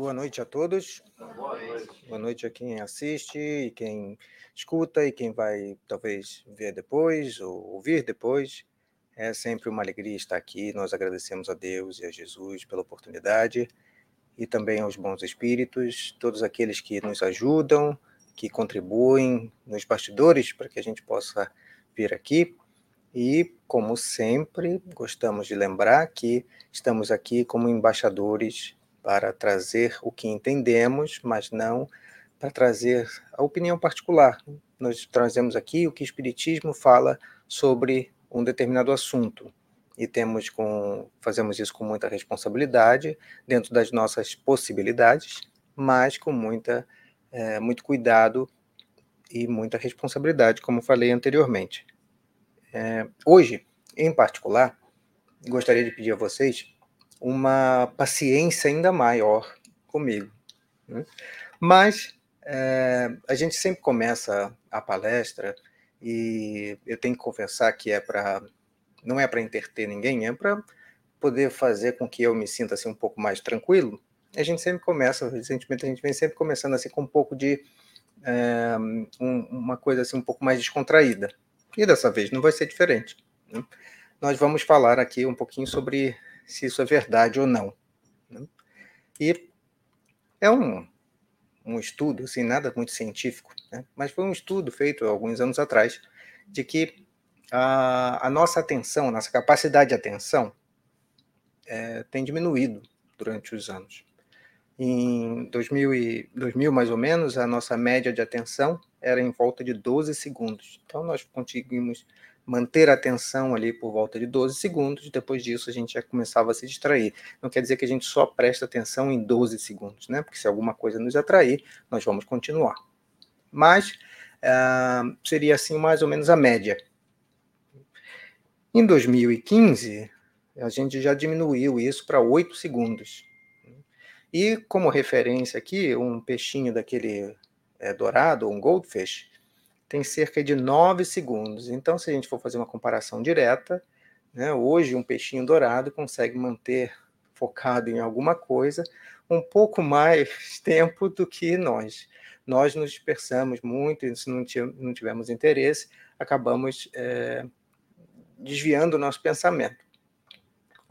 Boa noite a todos. Boa noite. Boa noite a quem assiste e quem escuta e quem vai talvez ver depois ou ouvir depois. É sempre uma alegria estar aqui. Nós agradecemos a Deus e a Jesus pela oportunidade e também aos bons espíritos, todos aqueles que nos ajudam, que contribuem nos bastidores para que a gente possa vir aqui. E, como sempre, gostamos de lembrar que estamos aqui como embaixadores para trazer o que entendemos, mas não para trazer a opinião particular. Nós trazemos aqui o que o Espiritismo fala sobre um determinado assunto e temos com fazemos isso com muita responsabilidade dentro das nossas possibilidades, mas com muita é, muito cuidado e muita responsabilidade, como falei anteriormente. É, hoje, em particular, gostaria de pedir a vocês uma paciência ainda maior comigo. Né? Mas é, a gente sempre começa a palestra e eu tenho que confessar que é para não é para entreter ninguém, é para poder fazer com que eu me sinta assim um pouco mais tranquilo. A gente sempre começa, recentemente a gente vem sempre começando assim com um pouco de é, um, uma coisa assim um pouco mais descontraída. E dessa vez não vai ser diferente. Né? Nós vamos falar aqui um pouquinho sobre se isso é verdade ou não. Né? E é um, um estudo, assim, nada muito científico, né? mas foi um estudo feito alguns anos atrás, de que a, a nossa atenção, nossa capacidade de atenção é, tem diminuído durante os anos. Em 2000, e, 2000, mais ou menos, a nossa média de atenção era em volta de 12 segundos. Então, nós conseguimos manter a atenção ali por volta de 12 segundos, depois disso a gente já começava a se distrair. Não quer dizer que a gente só presta atenção em 12 segundos, né? Porque se alguma coisa nos atrair, nós vamos continuar. Mas uh, seria assim mais ou menos a média. Em 2015, a gente já diminuiu isso para 8 segundos. E como referência aqui, um peixinho daquele é, dourado, um goldfish, tem cerca de 9 segundos. Então, se a gente for fazer uma comparação direta, né, hoje um peixinho dourado consegue manter focado em alguma coisa um pouco mais tempo do que nós. Nós nos dispersamos muito, e se não, tivermos interesse, acabamos é, desviando o nosso pensamento.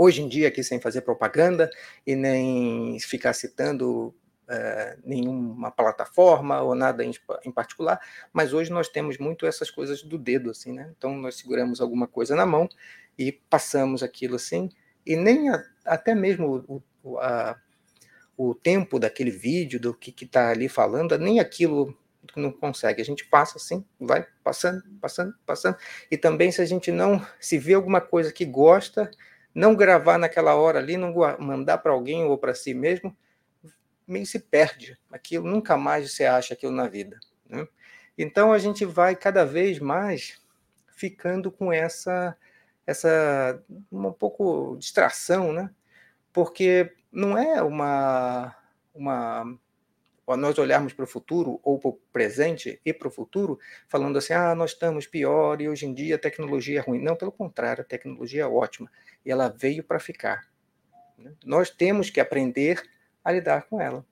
Hoje em dia, aqui sem fazer propaganda e nem ficar citando é, nenhuma plataforma ou nada em, em, particular, mas hoje nós temos muito essas coisas do dedo, assim, né? Então nós seguramos alguma coisa na mão e passamos aquilo assim, e nem a, até mesmo o, a, o tempo daquele vídeo, do que está ali falando, nem aquilo não consegue. A gente passa assim, vai passando, passando, passando. E também se a gente não se vê alguma coisa que gosta, não gravar naquela hora ali, não mandar para alguém ou para si mesmo, meio se perde. Aquilo nunca mais você acha aquilo na vida. Né? Então a gente vai cada vez mais ficando com essa essa um pouco distração, né? Porque não é uma uma nós olharmos para o futuro ou para o presente e para o futuro, falando assim, ah, nós estamos pior e hoje em dia a tecnologia é ruim. Não, pelo contrário, a tecnologia é ótima e ela veio para ficar. Né? Nós temos que aprender a lidar com ela.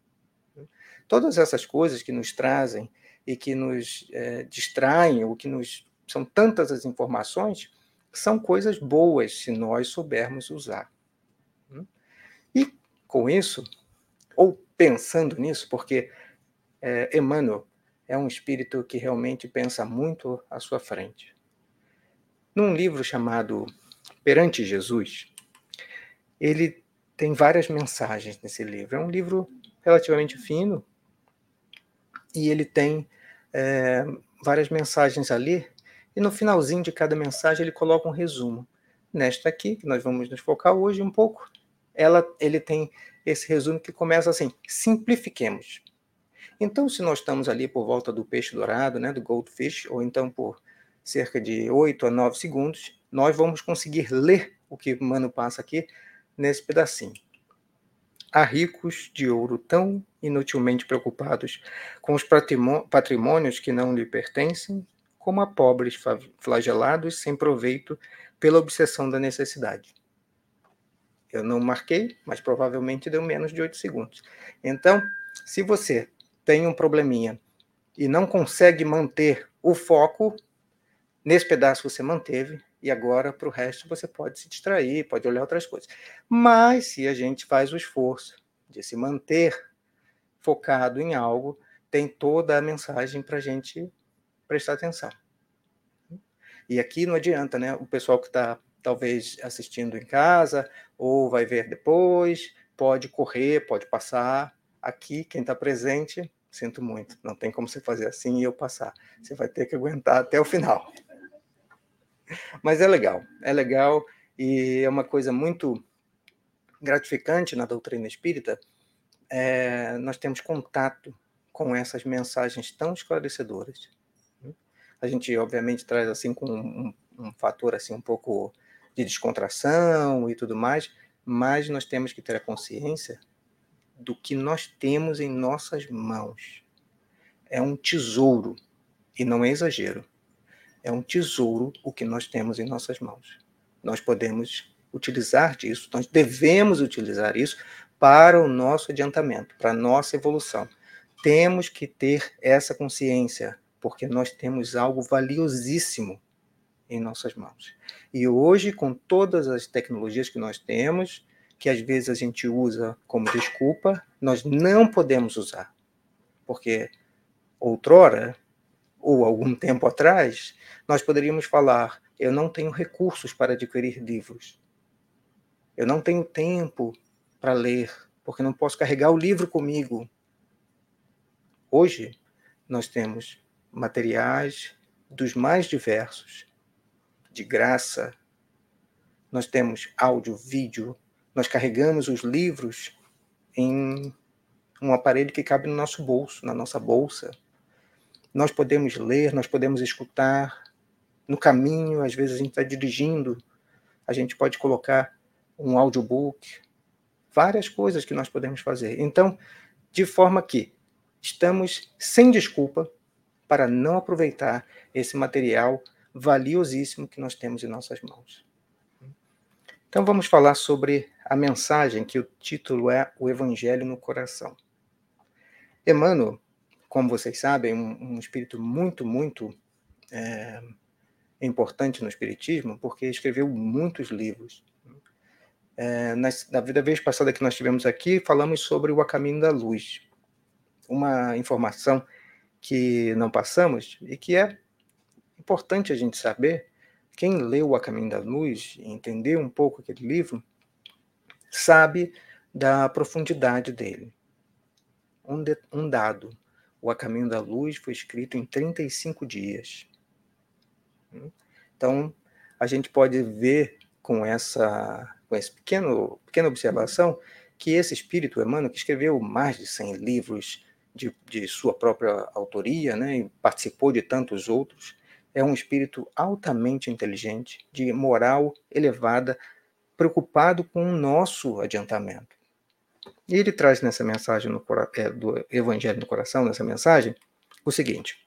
Todas essas coisas que nos trazem e que nos é, distraem, ou que nos são tantas as informações, são coisas boas se nós soubermos usar. E com isso, ou pensando nisso, porque é, Emmanuel é um espírito que realmente pensa muito à sua frente. Num livro chamado Perante Jesus, ele tem várias mensagens nesse livro. É um livro relativamente fino e ele tem é, várias mensagens ali. E no finalzinho de cada mensagem ele coloca um resumo. Nesta aqui, que nós vamos nos focar hoje um pouco, ela, ele tem esse resumo que começa assim: simplifiquemos. Então, se nós estamos ali por volta do peixe dourado, né, do goldfish, ou então por cerca de 8 a 9 segundos, nós vamos conseguir ler o que o Mano passa aqui nesse pedacinho. Há ricos de ouro tão inutilmente preocupados com os patrimônios que não lhe pertencem, como a pobres flagelados sem proveito pela obsessão da necessidade. Eu não marquei, mas provavelmente deu menos de 8 segundos. Então, se você tem um probleminha e não consegue manter o foco, nesse pedaço você manteve, e agora para o resto você pode se distrair, pode olhar outras coisas. Mas se a gente faz o esforço de se manter focado em algo, tem toda a mensagem para a gente prestar atenção. E aqui não adianta, né? O pessoal que está talvez assistindo em casa ou vai ver depois, pode correr, pode passar. Aqui, quem está presente, sinto muito, não tem como você fazer assim e eu passar. Você vai ter que aguentar até o final. Mas é legal, é legal e é uma coisa muito gratificante na doutrina espírita. É, nós temos contato com essas mensagens tão esclarecedoras. A gente, obviamente, traz assim com um, um fator assim um pouco de descontração e tudo mais, mas nós temos que ter a consciência do que nós temos em nossas mãos. É um tesouro, e não é exagero. É um tesouro o que nós temos em nossas mãos. Nós podemos utilizar disso, nós devemos utilizar isso para o nosso adiantamento, para a nossa evolução. Temos que ter essa consciência, porque nós temos algo valiosíssimo em nossas mãos. E hoje, com todas as tecnologias que nós temos, que às vezes a gente usa como desculpa, nós não podemos usar. Porque outrora, ou algum tempo atrás, nós poderíamos falar: eu não tenho recursos para adquirir livros. Eu não tenho tempo para ler, porque não posso carregar o livro comigo. Hoje, nós temos materiais dos mais diversos, de graça. Nós temos áudio, vídeo, nós carregamos os livros em um aparelho que cabe no nosso bolso, na nossa bolsa. Nós podemos ler, nós podemos escutar. No caminho, às vezes a gente está dirigindo, a gente pode colocar um audiobook, várias coisas que nós podemos fazer. Então, de forma que estamos sem desculpa para não aproveitar esse material valiosíssimo que nós temos em nossas mãos. Então vamos falar sobre a mensagem que o título é O Evangelho no Coração. Emmanuel, como vocês sabem, um, um espírito muito, muito é, importante no Espiritismo, porque escreveu muitos livros. É, na, na vez passada que nós tivemos aqui, falamos sobre o A Caminho da Luz, uma informação que não passamos e que é importante a gente saber. Quem leu A Caminho da Luz e entendeu um pouco aquele livro, sabe da profundidade dele. Um, de, um dado: O A Caminho da Luz foi escrito em 35 dias. Então, a gente pode ver com essa, com essa pequeno, pequena observação que esse espírito Emmanuel, que escreveu mais de 100 livros de, de sua própria autoria, né, e participou de tantos outros, é um espírito altamente inteligente, de moral elevada, preocupado com o nosso adiantamento. E ele traz nessa mensagem no, é, do Evangelho no coração, nessa mensagem, o seguinte: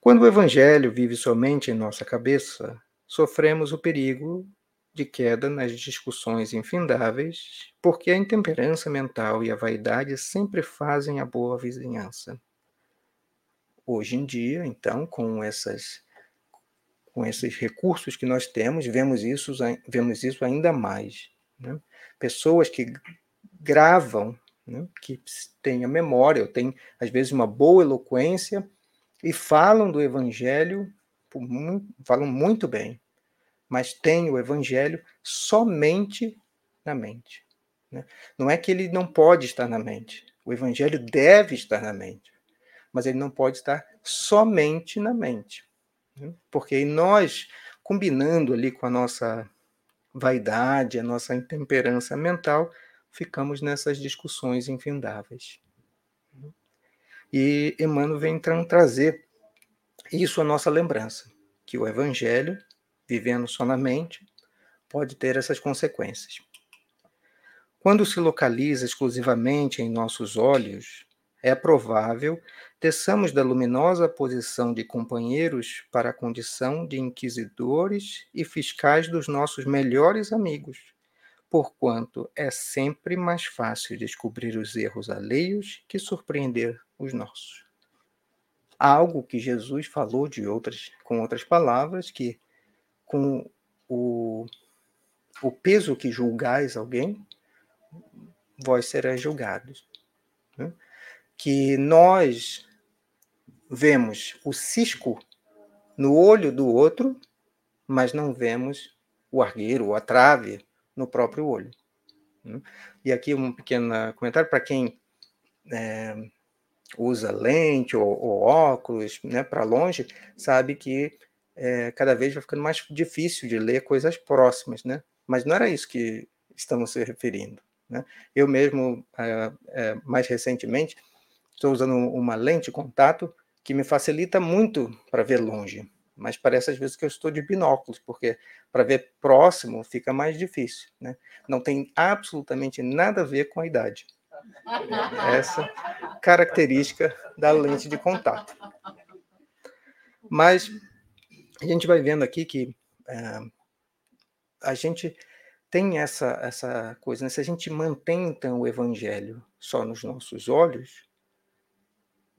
quando o Evangelho vive somente em nossa cabeça, sofremos o perigo de queda nas discussões infindáveis, porque a intemperança mental e a vaidade sempre fazem a boa vizinhança. Hoje em dia, então, com essas com esses recursos que nós temos, vemos isso, vemos isso ainda mais. Né? Pessoas que gravam, né? que têm a memória, têm, às vezes, uma boa eloquência e falam do Evangelho, falam muito bem, mas têm o Evangelho somente na mente. Né? Não é que ele não pode estar na mente, o Evangelho deve estar na mente, mas ele não pode estar somente na mente. Né? Porque nós, combinando ali com a nossa vaidade, a nossa intemperança mental, ficamos nessas discussões infindáveis. E Emmanuel vem trazer isso à nossa lembrança, que o Evangelho, vivendo só na mente, pode ter essas consequências. Quando se localiza exclusivamente em nossos olhos, é provável desçamos da luminosa posição de companheiros para a condição de inquisidores e fiscais dos nossos melhores amigos, porquanto é sempre mais fácil descobrir os erros alheios que surpreender os nossos. Algo que Jesus falou de outras, com outras palavras, que com o, o peso que julgais alguém, vós sereis julgados. Né? Que nós vemos o cisco no olho do outro, mas não vemos o argueiro, a trave no próprio olho. E aqui um pequeno comentário para quem é, usa lente ou, ou óculos né, para longe, sabe que é, cada vez vai ficando mais difícil de ler coisas próximas, né? Mas não era isso que estamos se referindo. Né? Eu mesmo, é, é, mais recentemente, estou usando uma lente de contato que me facilita muito para ver longe, mas parece às vezes que eu estou de binóculos, porque para ver próximo fica mais difícil. Né? Não tem absolutamente nada a ver com a idade. Essa característica da lente de contato. Mas a gente vai vendo aqui que é, a gente tem essa, essa coisa, né? se a gente mantém então o evangelho só nos nossos olhos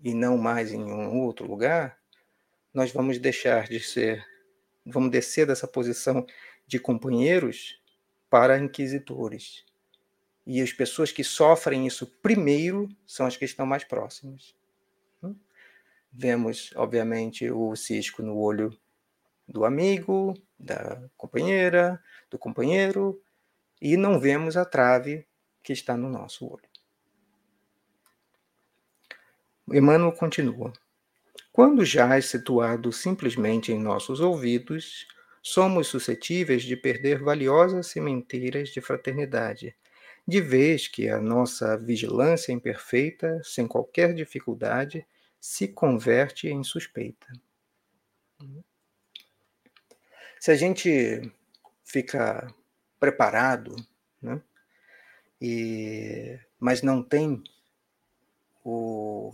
e não mais em um outro lugar, nós vamos deixar de ser, vamos descer dessa posição de companheiros para inquisitores. E as pessoas que sofrem isso primeiro são as que estão mais próximas. Vemos, obviamente, o cisco no olho do amigo, da companheira, do companheiro, e não vemos a trave que está no nosso olho. Emmanuel continua. Quando jaz situado simplesmente em nossos ouvidos, somos suscetíveis de perder valiosas sementeiras de fraternidade, de vez que a nossa vigilância imperfeita, sem qualquer dificuldade, se converte em suspeita. Se a gente fica preparado, né, e, mas não tem o,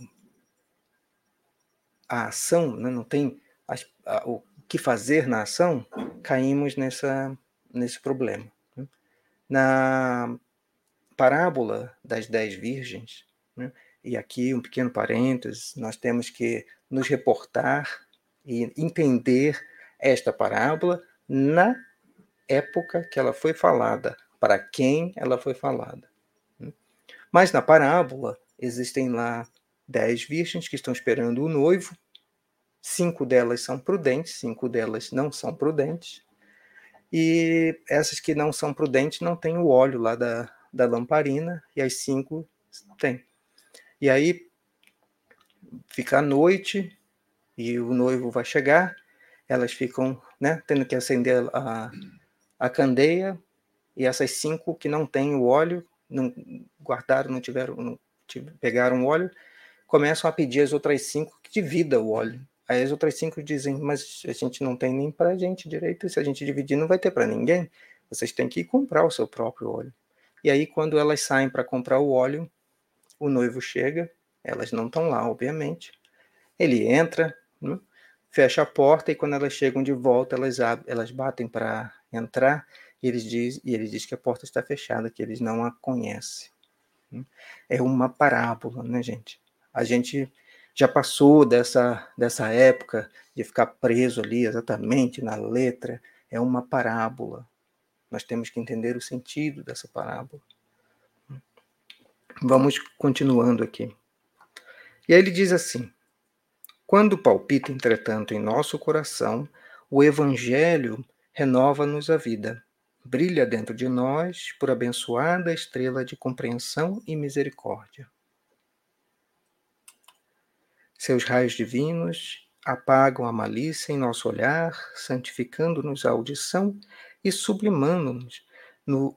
a ação, né, não tem a, o que fazer na ação, caímos nessa, nesse problema. Né. Na parábola das dez virgens, né, e aqui um pequeno parênteses, nós temos que nos reportar e entender esta parábola na época que ela foi falada, para quem ela foi falada. Mas na parábola existem lá dez virgens que estão esperando o noivo, cinco delas são prudentes, cinco delas não são prudentes, e essas que não são prudentes não têm o óleo lá da, da lamparina, e as cinco têm. E aí fica a noite, e o noivo vai chegar, elas ficam né, tendo que acender a, a candeia, e essas cinco que não têm o óleo, não guardaram, não tiveram, não tiveram, pegaram o óleo, começam a pedir as outras cinco que divida o óleo. Aí as outras cinco dizem, mas a gente não tem nem para a gente direito, se a gente dividir não vai ter para ninguém, vocês têm que comprar o seu próprio óleo. E aí quando elas saem para comprar o óleo, o noivo chega, elas não estão lá, obviamente. Ele entra, né? fecha a porta e quando elas chegam de volta, elas, elas batem para entrar e, eles diz, e ele diz que a porta está fechada, que eles não a conhecem. É uma parábola, né, gente? A gente já passou dessa, dessa época de ficar preso ali exatamente na letra. É uma parábola. Nós temos que entender o sentido dessa parábola. Vamos continuando aqui. E aí ele diz assim: quando palpita, entretanto, em nosso coração, o Evangelho renova-nos a vida. Brilha dentro de nós por abençoada estrela de compreensão e misericórdia. Seus raios divinos apagam a malícia em nosso olhar, santificando-nos a audição e sublimando-nos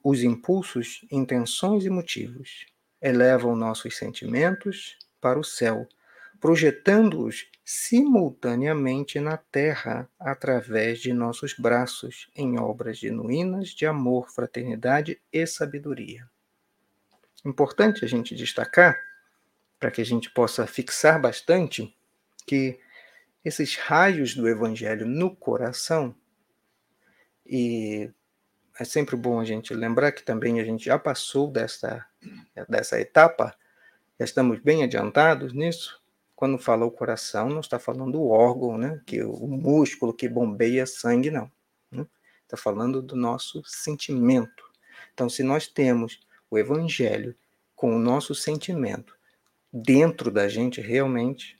os impulsos, intenções e motivos. Elevam nossos sentimentos para o céu, projetando-os simultaneamente na terra através de nossos braços em obras genuínas de amor, fraternidade e sabedoria. Importante a gente destacar, para que a gente possa fixar bastante, que esses raios do evangelho no coração e é sempre bom a gente lembrar que também a gente já passou dessa, dessa etapa, já estamos bem adiantados nisso. Quando fala o coração, não está falando o órgão, né? que o músculo que bombeia sangue, não. Né? Está falando do nosso sentimento. Então, se nós temos o evangelho com o nosso sentimento dentro da gente, realmente,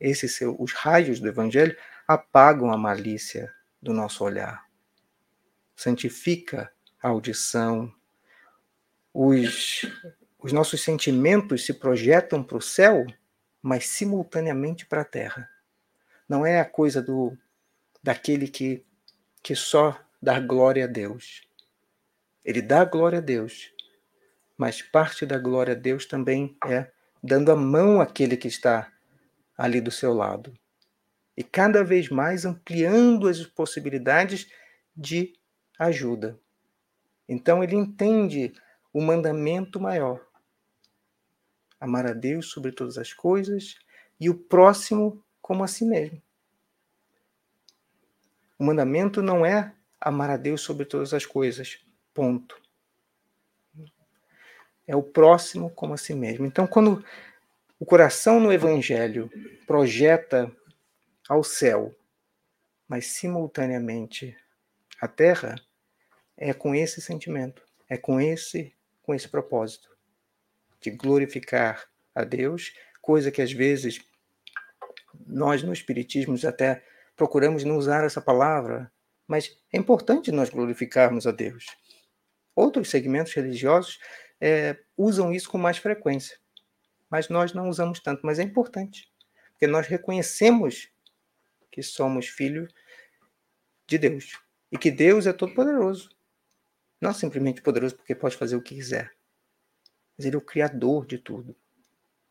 esses seu, os raios do evangelho apagam a malícia do nosso olhar santifica a audição, os, os nossos sentimentos se projetam para o céu, mas simultaneamente para a terra. Não é a coisa do daquele que, que só dá glória a Deus. Ele dá glória a Deus, mas parte da glória a Deus também é dando a mão àquele que está ali do seu lado. E cada vez mais ampliando as possibilidades de ajuda. Então ele entende o mandamento maior: amar a Deus sobre todas as coisas e o próximo como a si mesmo. O mandamento não é amar a Deus sobre todas as coisas, ponto. É o próximo como a si mesmo. Então, quando o coração no Evangelho projeta ao céu, mas simultaneamente a terra, é com esse sentimento, é com esse com esse propósito de glorificar a Deus, coisa que às vezes nós no espiritismo até procuramos não usar essa palavra, mas é importante nós glorificarmos a Deus. Outros segmentos religiosos é, usam isso com mais frequência, mas nós não usamos tanto. Mas é importante, porque nós reconhecemos que somos filhos de Deus e que Deus é todo-poderoso. Não simplesmente poderoso porque pode fazer o que quiser, mas Ele é o Criador de tudo.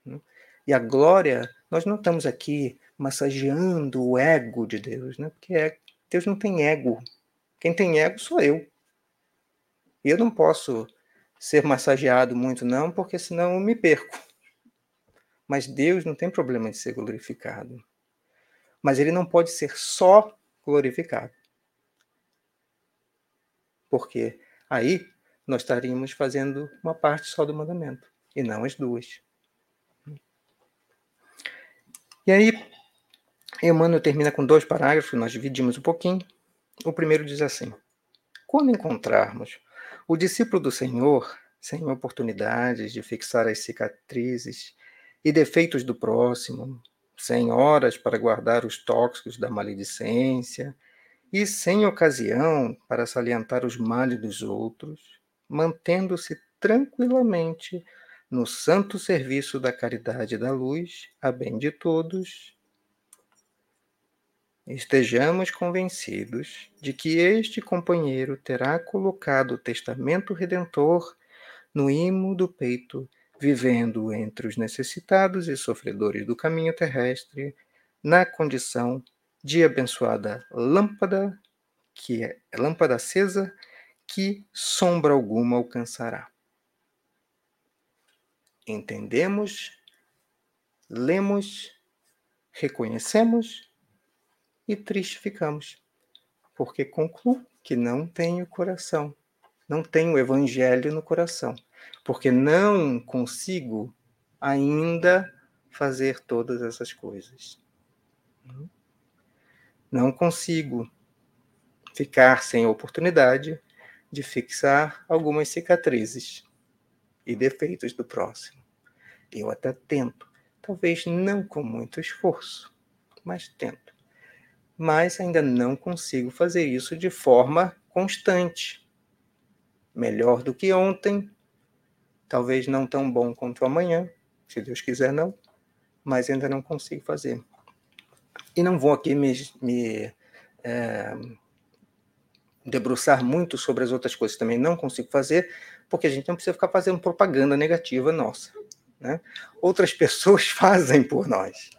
Né? E a glória, nós não estamos aqui massageando o ego de Deus, né? porque é, Deus não tem ego. Quem tem ego sou eu. E eu não posso ser massageado muito, não, porque senão eu me perco. Mas Deus não tem problema de ser glorificado. Mas ele não pode ser só glorificado. Porque Aí nós estaríamos fazendo uma parte só do mandamento, e não as duas. E aí, Emmanuel termina com dois parágrafos, nós dividimos um pouquinho. O primeiro diz assim: Quando encontrarmos o discípulo do Senhor sem oportunidades de fixar as cicatrizes e defeitos do próximo, sem horas para guardar os tóxicos da maledicência e sem ocasião para salientar os males dos outros, mantendo-se tranquilamente no santo serviço da caridade e da luz, a bem de todos, estejamos convencidos de que este companheiro terá colocado o testamento redentor no imo do peito, vivendo entre os necessitados e sofredores do caminho terrestre, na condição de abençoada lâmpada, que é lâmpada acesa, que sombra alguma alcançará. Entendemos, lemos, reconhecemos e triste ficamos, porque concluo que não tenho coração, não tenho evangelho no coração, porque não consigo ainda fazer todas essas coisas. Não consigo ficar sem oportunidade de fixar algumas cicatrizes e defeitos do próximo. Eu até tento, talvez não com muito esforço, mas tento. Mas ainda não consigo fazer isso de forma constante. Melhor do que ontem, talvez não tão bom quanto amanhã, se Deus quiser não, mas ainda não consigo fazer. E não vou aqui me, me é, debruçar muito sobre as outras coisas também, não consigo fazer, porque a gente não precisa ficar fazendo propaganda negativa nossa. Né? Outras pessoas fazem por nós.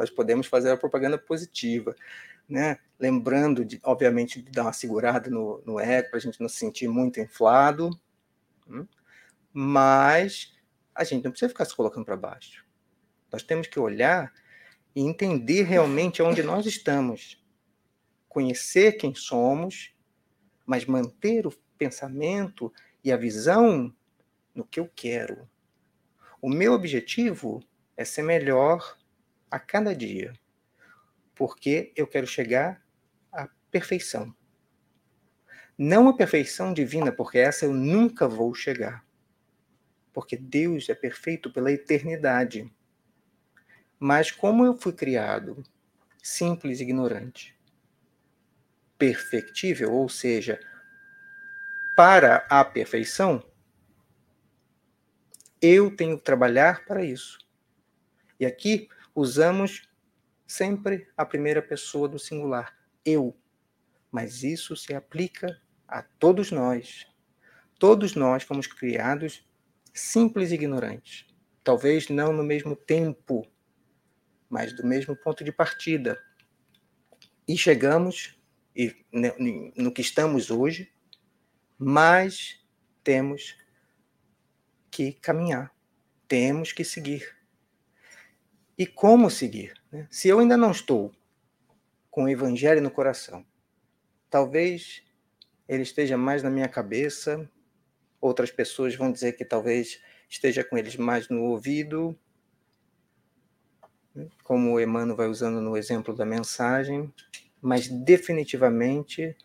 Nós podemos fazer a propaganda positiva, né? lembrando, de, obviamente, de dar uma segurada no, no ego, para a gente não se sentir muito inflado, né? mas a gente não precisa ficar se colocando para baixo. Nós temos que olhar e entender realmente onde nós estamos, conhecer quem somos, mas manter o pensamento e a visão no que eu quero. O meu objetivo é ser melhor a cada dia, porque eu quero chegar à perfeição. Não a perfeição divina, porque essa eu nunca vou chegar. Porque Deus é perfeito pela eternidade. Mas como eu fui criado simples e ignorante, perfectível, ou seja, para a perfeição, eu tenho que trabalhar para isso. E aqui usamos sempre a primeira pessoa do singular, eu. Mas isso se aplica a todos nós. Todos nós fomos criados simples e ignorantes. Talvez não no mesmo tempo, mas do mesmo ponto de partida. E chegamos e no que estamos hoje, mas temos que caminhar, temos que seguir. E como seguir? Né? Se eu ainda não estou com o Evangelho no coração, talvez ele esteja mais na minha cabeça, outras pessoas vão dizer que talvez esteja com eles mais no ouvido, né? como o Emmanuel vai usando no exemplo da mensagem, mas definitivamente,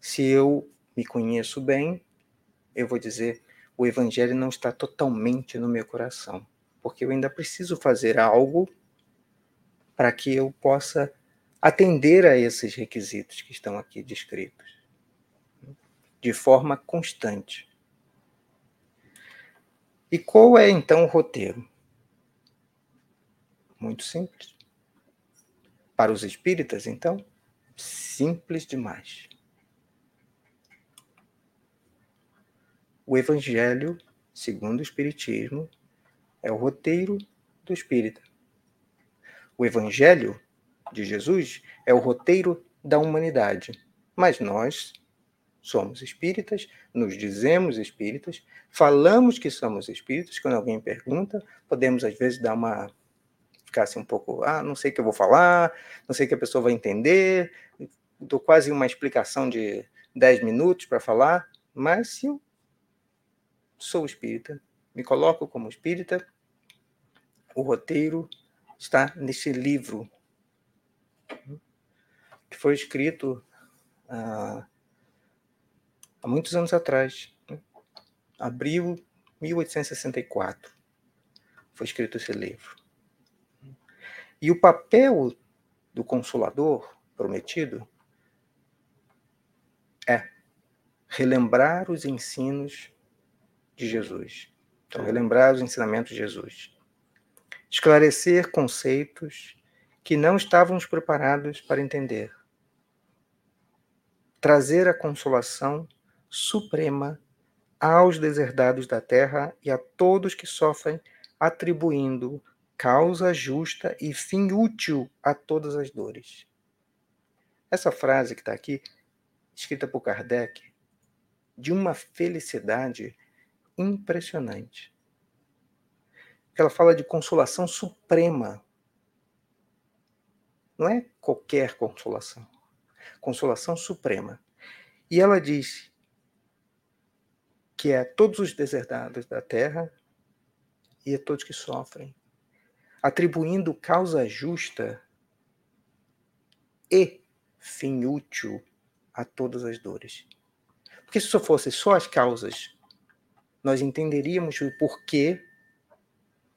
se eu me conheço bem, eu vou dizer: o Evangelho não está totalmente no meu coração, porque eu ainda preciso fazer algo para que eu possa atender a esses requisitos que estão aqui descritos, de forma constante. E qual é então o roteiro? Muito simples. Para os espíritas, então, simples demais. O Evangelho, segundo o Espiritismo, é o roteiro do espírita. O Evangelho de Jesus é o roteiro da humanidade. Mas nós somos espíritas, nos dizemos espíritas, falamos que somos espíritas. Quando alguém pergunta, podemos às vezes dar uma ficar assim um pouco, ah, não sei o que eu vou falar, não sei o que a pessoa vai entender, dou quase uma explicação de 10 minutos para falar, mas se eu sou espírita, me coloco como espírita, o roteiro está nesse livro que foi escrito ah, há muitos anos atrás, né? abril 1864, foi escrito esse livro. E o papel do consolador prometido é relembrar os ensinos de Jesus. Então, relembrar os ensinamentos de Jesus. Esclarecer conceitos que não estávamos preparados para entender. Trazer a consolação suprema aos deserdados da terra e a todos que sofrem, atribuindo causa justa e fim útil a todas as dores. Essa frase que está aqui, escrita por Kardec, de uma felicidade impressionante. Ela fala de consolação suprema. Não é qualquer consolação. Consolação suprema. E ela diz que é a todos os deserdados da terra e a todos que sofrem atribuindo causa justa e fim útil a todas as dores. Porque se isso fosse só as causas, nós entenderíamos o porquê,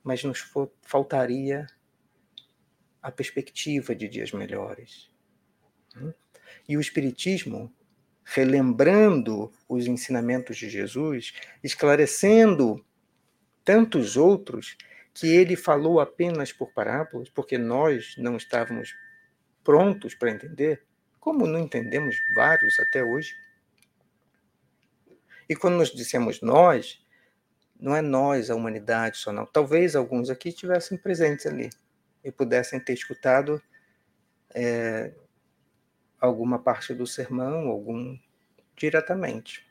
mas nos faltaria a perspectiva de dias melhores. E o Espiritismo, relembrando os ensinamentos de Jesus, esclarecendo tantos outros, que ele falou apenas por parábolas, porque nós não estávamos prontos para entender, como não entendemos vários até hoje. E quando nós dissemos nós, não é nós, a humanidade só não. Talvez alguns aqui estivessem presentes ali e pudessem ter escutado é, alguma parte do sermão, algum diretamente.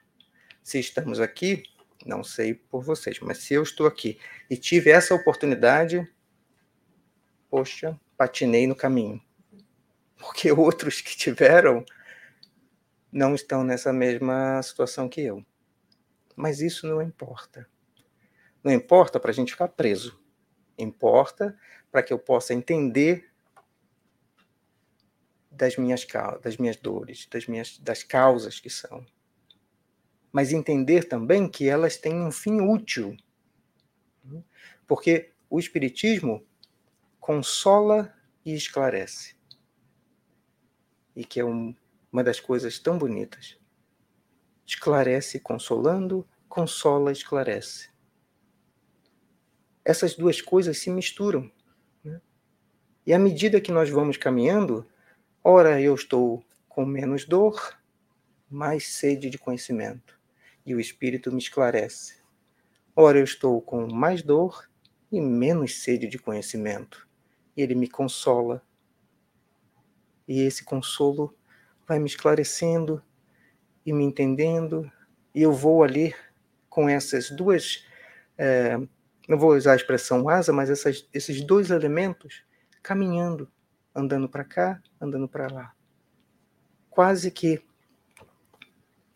Se estamos aqui, não sei por vocês, mas se eu estou aqui e tive essa oportunidade, poxa, patinei no caminho. Porque outros que tiveram não estão nessa mesma situação que eu. Mas isso não importa. Não importa para a gente ficar preso. Importa para que eu possa entender das minhas, das minhas dores, das, minhas, das causas que são. Mas entender também que elas têm um fim útil. Porque o Espiritismo consola e esclarece. E que é um, uma das coisas tão bonitas. Esclarece consolando, consola, esclarece. Essas duas coisas se misturam. Né? E à medida que nós vamos caminhando, ora eu estou com menos dor, mais sede de conhecimento, e o Espírito me esclarece. Ora eu estou com mais dor e menos sede de conhecimento, e ele me consola. E esse consolo vai me esclarecendo e me entendendo, e eu vou ali com essas duas, é, não vou usar a expressão asa, mas essas, esses dois elementos caminhando, andando para cá, andando para lá. Quase que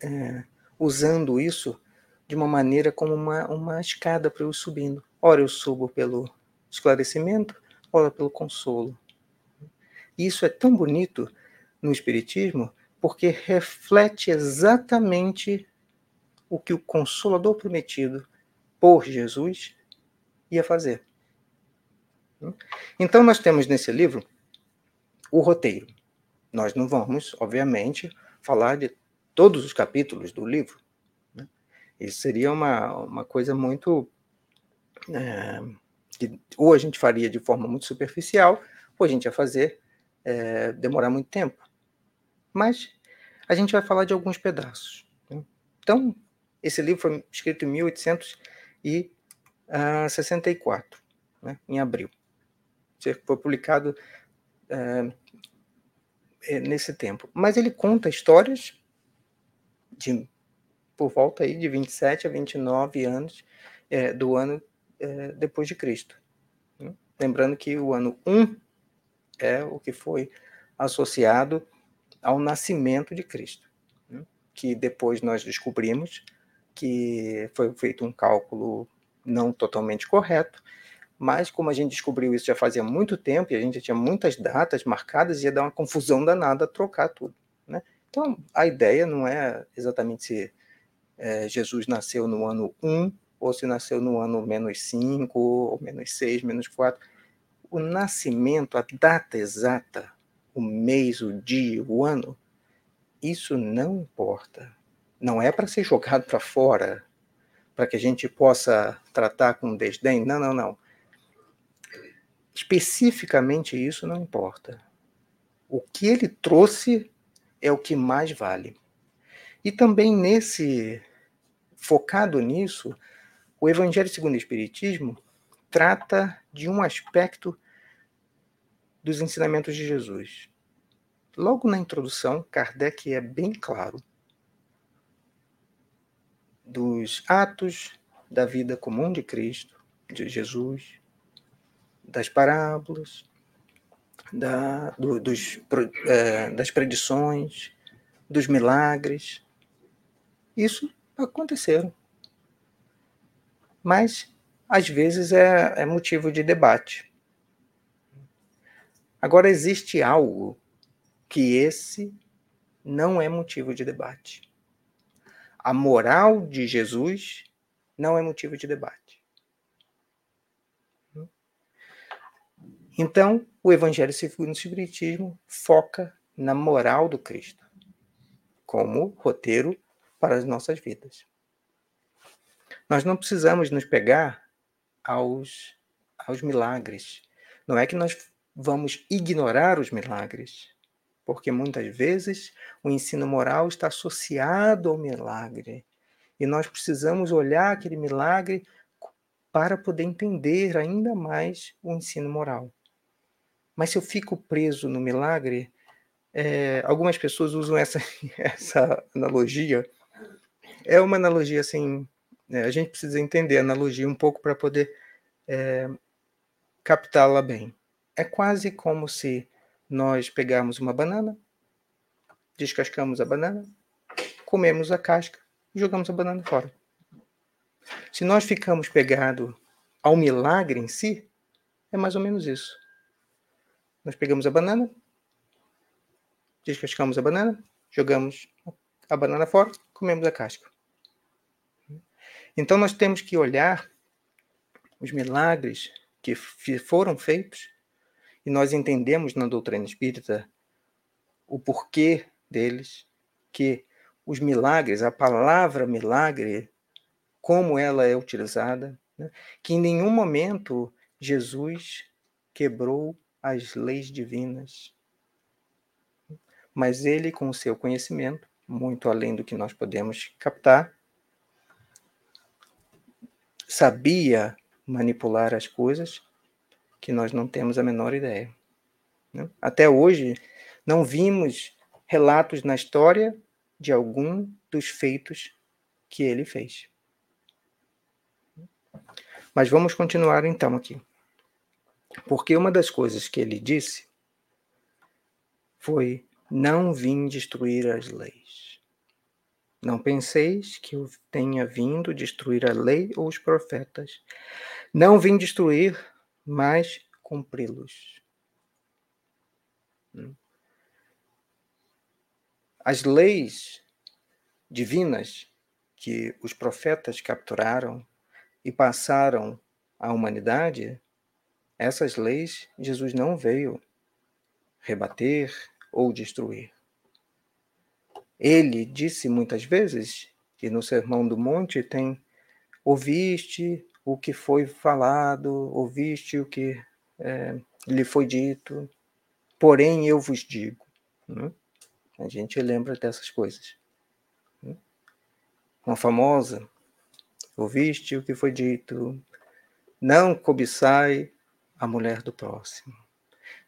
é, usando isso de uma maneira como uma, uma escada para eu subindo. Ora eu subo pelo esclarecimento, ora pelo consolo. E isso é tão bonito no Espiritismo porque reflete exatamente o que o Consolador prometido por Jesus ia fazer. Então, nós temos nesse livro o roteiro. Nós não vamos, obviamente, falar de todos os capítulos do livro. Né? Isso seria uma, uma coisa muito. É, que ou a gente faria de forma muito superficial, ou a gente ia fazer é, demorar muito tempo. Mas a gente vai falar de alguns pedaços. Né? Então, esse livro foi escrito em 1864, né, em abril. Foi publicado é, nesse tempo. Mas ele conta histórias de por volta aí de 27 a 29 anos é, do ano é, depois de Cristo. Né? Lembrando que o ano 1 é o que foi associado ao nascimento de Cristo, né? que depois nós descobrimos que foi feito um cálculo não totalmente correto, mas como a gente descobriu isso já fazia muito tempo e a gente já tinha muitas datas marcadas, ia dar uma confusão danada trocar tudo. Né? Então, a ideia não é exatamente se é, Jesus nasceu no ano 1 ou se nasceu no ano menos 5, ou menos 6, menos 4. O nascimento, a data exata, o mês, o dia, o ano, isso não importa não é para ser jogado para fora, para que a gente possa tratar com desdém. Não, não, não. Especificamente isso não importa. O que ele trouxe é o que mais vale. E também nesse focado nisso, o Evangelho segundo o Espiritismo trata de um aspecto dos ensinamentos de Jesus. Logo na introdução, Kardec é bem claro dos atos da vida comum de Cristo, de Jesus, das parábolas, da, do, dos, é, das predições, dos milagres. Isso aconteceram. Mas, às vezes, é, é motivo de debate. Agora, existe algo que esse não é motivo de debate a moral de Jesus não é motivo de debate. Então, o Evangelho segundo o Espiritismo foca na moral do Cristo como roteiro para as nossas vidas. Nós não precisamos nos pegar aos, aos milagres. Não é que nós vamos ignorar os milagres, porque muitas vezes o ensino moral está associado ao milagre. E nós precisamos olhar aquele milagre para poder entender ainda mais o ensino moral. Mas se eu fico preso no milagre, é, algumas pessoas usam essa, essa analogia. É uma analogia assim, é, a gente precisa entender a analogia um pouco para poder é, captá-la bem. É quase como se nós pegamos uma banana, descascamos a banana, comemos a casca e jogamos a banana fora. Se nós ficamos pegados ao milagre em si, é mais ou menos isso. Nós pegamos a banana, descascamos a banana, jogamos a banana fora, comemos a casca. Então nós temos que olhar os milagres que foram feitos e nós entendemos na doutrina espírita o porquê deles, que os milagres, a palavra milagre, como ela é utilizada, né? que em nenhum momento Jesus quebrou as leis divinas. Mas ele, com o seu conhecimento, muito além do que nós podemos captar, sabia manipular as coisas que nós não temos a menor ideia. Né? Até hoje, não vimos relatos na história de algum dos feitos que ele fez. Mas vamos continuar então aqui. Porque uma das coisas que ele disse foi: Não vim destruir as leis. Não penseis que eu tenha vindo destruir a lei ou os profetas. Não vim destruir, mas cumpri-los. Hum. As leis divinas que os profetas capturaram e passaram à humanidade, essas leis Jesus não veio rebater ou destruir. Ele disse muitas vezes, que no Sermão do Monte tem: ouviste o que foi falado, ouviste o que é, lhe foi dito, porém eu vos digo. Né? A gente lembra dessas coisas. Né? Uma famosa, ouviste o que foi dito, não cobiçai a mulher do próximo.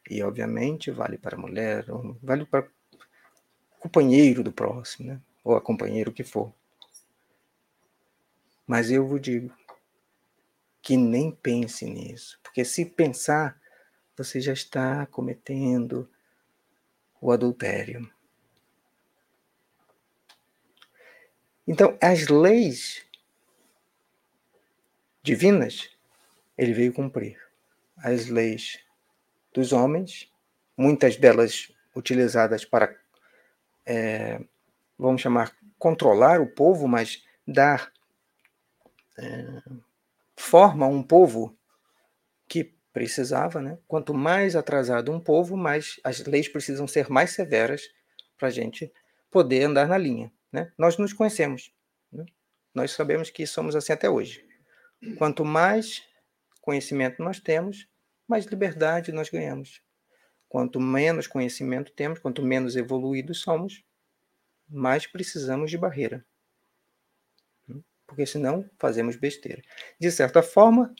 E, obviamente, vale para a mulher, vale para o companheiro do próximo, né? ou a companheiro que for. Mas eu vos digo que nem pense nisso, porque se pensar, você já está cometendo o adultério. Então, as leis divinas, ele veio cumprir. As leis dos homens, muitas delas utilizadas para, é, vamos chamar, controlar o povo, mas dar é, forma um povo que precisava, né? Quanto mais atrasado um povo, mais as leis precisam ser mais severas para a gente poder andar na linha. Né? Nós nos conhecemos. Né? Nós sabemos que somos assim até hoje. Quanto mais conhecimento nós temos, mais liberdade nós ganhamos. Quanto menos conhecimento temos, quanto menos evoluídos somos, mais precisamos de barreira. Porque senão fazemos besteira. De certa forma,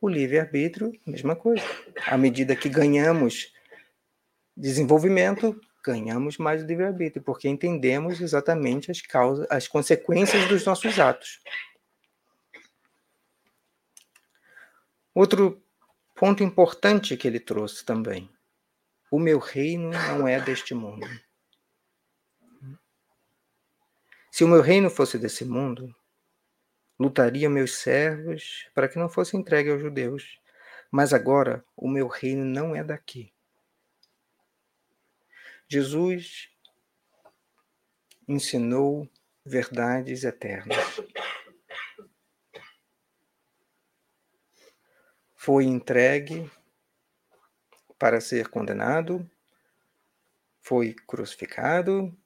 o livre-arbítrio, mesma coisa. À medida que ganhamos desenvolvimento, ganhamos mais livre-arbítrio, porque entendemos exatamente as causas, as consequências dos nossos atos. Outro ponto importante que ele trouxe também. O meu reino não é deste mundo. Se o meu reino fosse desse mundo, lutaria meus servos para que não fosse entregue aos judeus. Mas agora o meu reino não é daqui. Jesus ensinou verdades eternas. Foi entregue para ser condenado, foi crucificado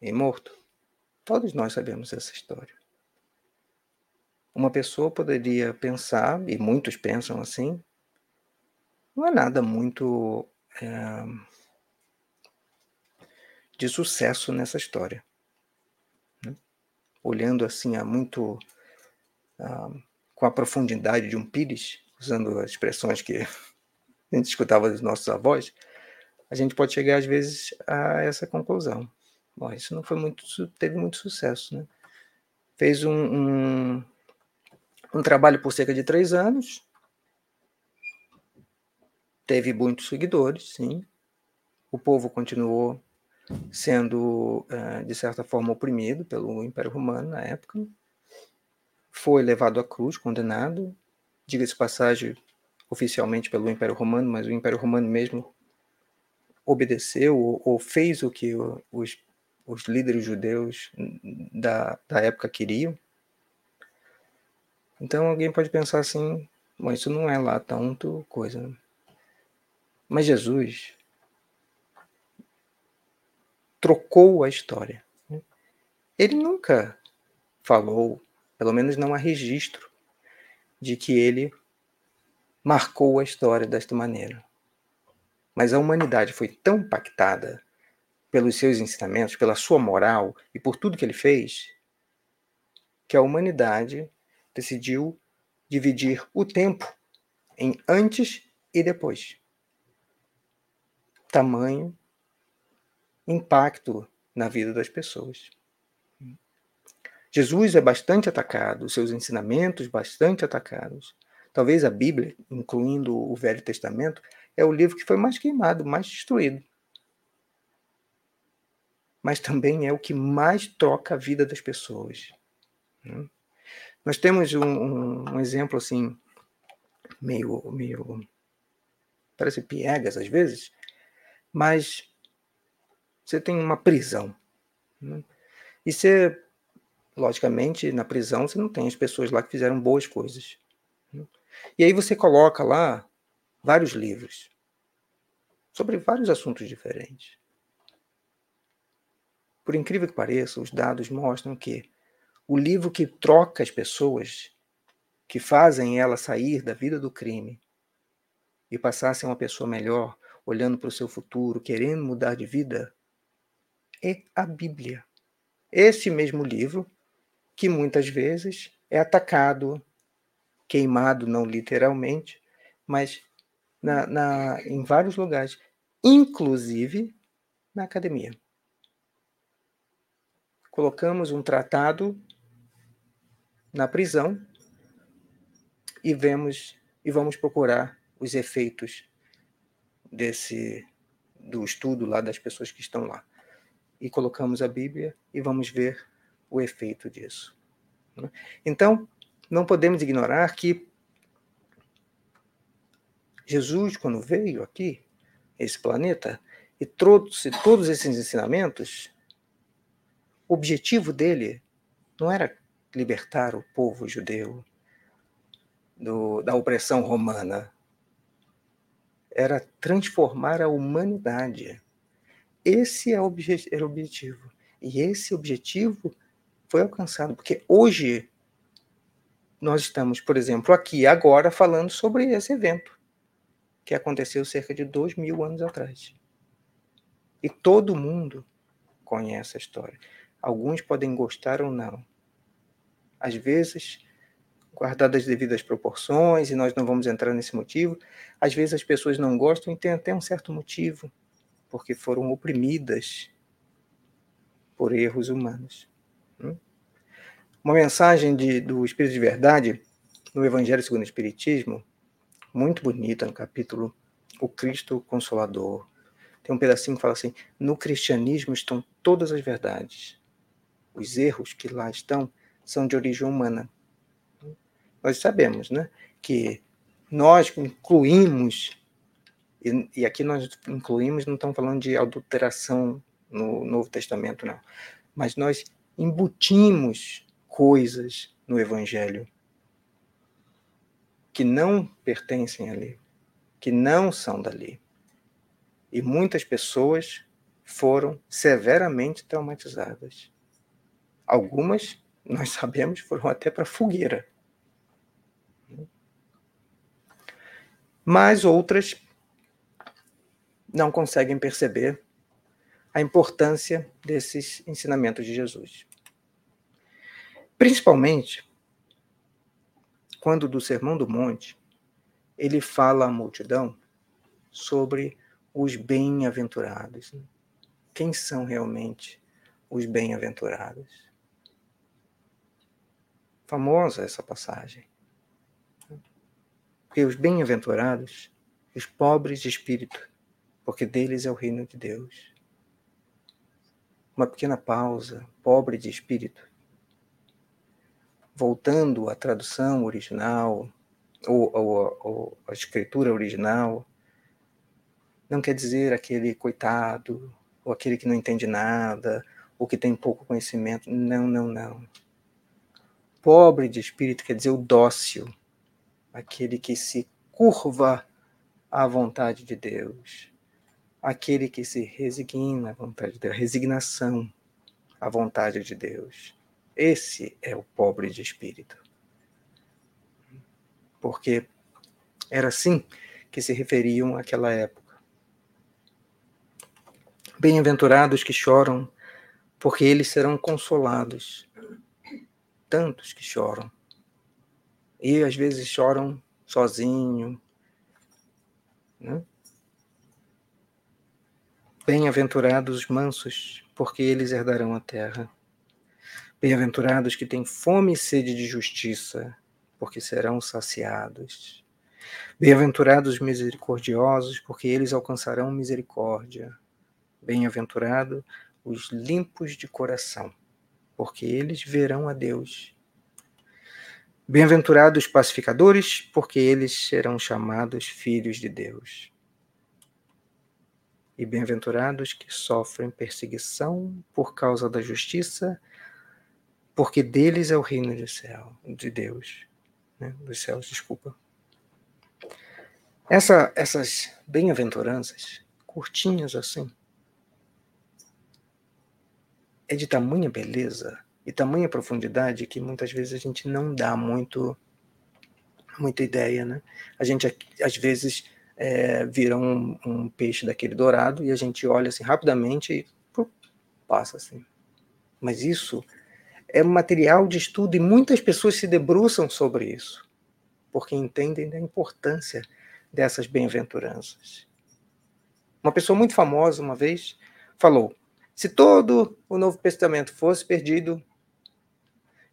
e morto. Todos nós sabemos essa história. Uma pessoa poderia pensar, e muitos pensam assim, não é nada muito é, de sucesso nessa história. Né? Olhando assim a muito uh, com a profundidade de um pires, usando as expressões que a gente escutava dos nossos avós, a gente pode chegar às vezes a essa conclusão. Bom, isso não foi muito, teve muito sucesso, né? Fez um, um, um trabalho por cerca de três anos, teve muitos seguidores, sim. O povo continuou sendo, eh, de certa forma, oprimido pelo Império Romano na época. Foi levado à cruz, condenado, diga-se passagem, oficialmente pelo Império Romano, mas o Império Romano mesmo obedeceu ou, fez o que os, os líderes judeus da, da época queriam. Então alguém pode pensar assim, mas isso não é lá tanto coisa. Né? Mas Jesus trocou a história. Né? Ele nunca falou, pelo menos não há registro, de que ele marcou a história desta maneira. Mas a humanidade foi tão impactada pelos seus ensinamentos, pela sua moral e por tudo que ele fez, que a humanidade decidiu dividir o tempo em antes e depois. Tamanho impacto na vida das pessoas. Jesus é bastante atacado, seus ensinamentos bastante atacados. Talvez a Bíblia, incluindo o Velho Testamento, é o livro que foi mais queimado, mais destruído. Mas também é o que mais troca a vida das pessoas. Hum? Nós temos um, um, um exemplo assim, meio, meio. parece piegas às vezes, mas você tem uma prisão. Né? E você, logicamente, na prisão você não tem as pessoas lá que fizeram boas coisas. Né? E aí você coloca lá vários livros sobre vários assuntos diferentes. Por incrível que pareça, os dados mostram que o livro que troca as pessoas, que fazem ela sair da vida do crime e passar a ser uma pessoa melhor, olhando para o seu futuro, querendo mudar de vida, é a Bíblia. Esse mesmo livro que muitas vezes é atacado, queimado, não literalmente, mas na, na, em vários lugares, inclusive na academia. Colocamos um tratado na prisão e vemos e vamos procurar os efeitos desse do estudo lá das pessoas que estão lá. E colocamos a Bíblia e vamos ver o efeito disso. Né? Então, não podemos ignorar que Jesus, quando veio aqui, esse planeta, e trouxe todos esses ensinamentos, o objetivo dele não era libertar o povo judeu do, da opressão romana. Era transformar a humanidade. Esse é o era o objetivo. E esse objetivo foi alcançado, porque hoje nós estamos, por exemplo, aqui agora falando sobre esse evento que aconteceu cerca de dois mil anos atrás. E todo mundo conhece a história. Alguns podem gostar ou não, às vezes, guardadas as devidas proporções, e nós não vamos entrar nesse motivo, às vezes as pessoas não gostam e tem até um certo motivo, porque foram oprimidas por erros humanos. Hum? Uma mensagem de, do Espírito de Verdade, no Evangelho segundo o Espiritismo, muito bonita, no capítulo O Cristo Consolador. Tem um pedacinho que fala assim: no cristianismo estão todas as verdades. Os erros que lá estão são de origem humana. Nós sabemos né, que nós incluímos, e, e aqui nós incluímos, não estamos falando de adulteração no Novo Testamento, não, mas nós embutimos coisas no Evangelho que não pertencem ali, que não são dali. E muitas pessoas foram severamente traumatizadas. Algumas nós sabemos, foram até para fogueira. Mas outras não conseguem perceber a importância desses ensinamentos de Jesus. Principalmente quando do Sermão do Monte ele fala à multidão sobre os bem-aventurados. Quem são realmente os bem-aventurados? Famosa essa passagem. Porque os bem-aventurados, os pobres de espírito, porque deles é o reino de Deus. uma pequena pausa, pobre de espírito. Voltando à tradução original, ou, ou, ou a escritura original, não quer dizer aquele coitado, ou aquele que não entende nada, ou que tem pouco conhecimento. Não, não, não. Pobre de espírito quer dizer o dócil, aquele que se curva à vontade de Deus, aquele que se resigna à vontade de Deus, resignação à vontade de Deus. Esse é o pobre de espírito. Porque era assim que se referiam àquela época. Bem-aventurados que choram, porque eles serão consolados. Tantos que choram. E às vezes choram sozinho. Né? Bem-aventurados os mansos, porque eles herdarão a terra. Bem-aventurados que têm fome e sede de justiça, porque serão saciados. Bem-aventurados os misericordiosos, porque eles alcançarão misericórdia. Bem-aventurado os limpos de coração, porque eles verão a Deus. Bem-aventurados os pacificadores, porque eles serão chamados filhos de Deus. E bem-aventurados que sofrem perseguição por causa da justiça, porque deles é o reino do céu, de Deus, né? dos céus, desculpa. Essa, essas bem-aventuranças, curtinhas assim, é de tamanha beleza e tamanha profundidade que muitas vezes a gente não dá muito muita ideia, né? A gente às vezes é, vira um, um, peixe daquele dourado e a gente olha assim rapidamente e pum, passa assim. Mas isso é material de estudo e muitas pessoas se debruçam sobre isso, porque entendem da importância dessas bem-aventuranças. Uma pessoa muito famosa uma vez falou: se todo o Novo Testamento fosse perdido,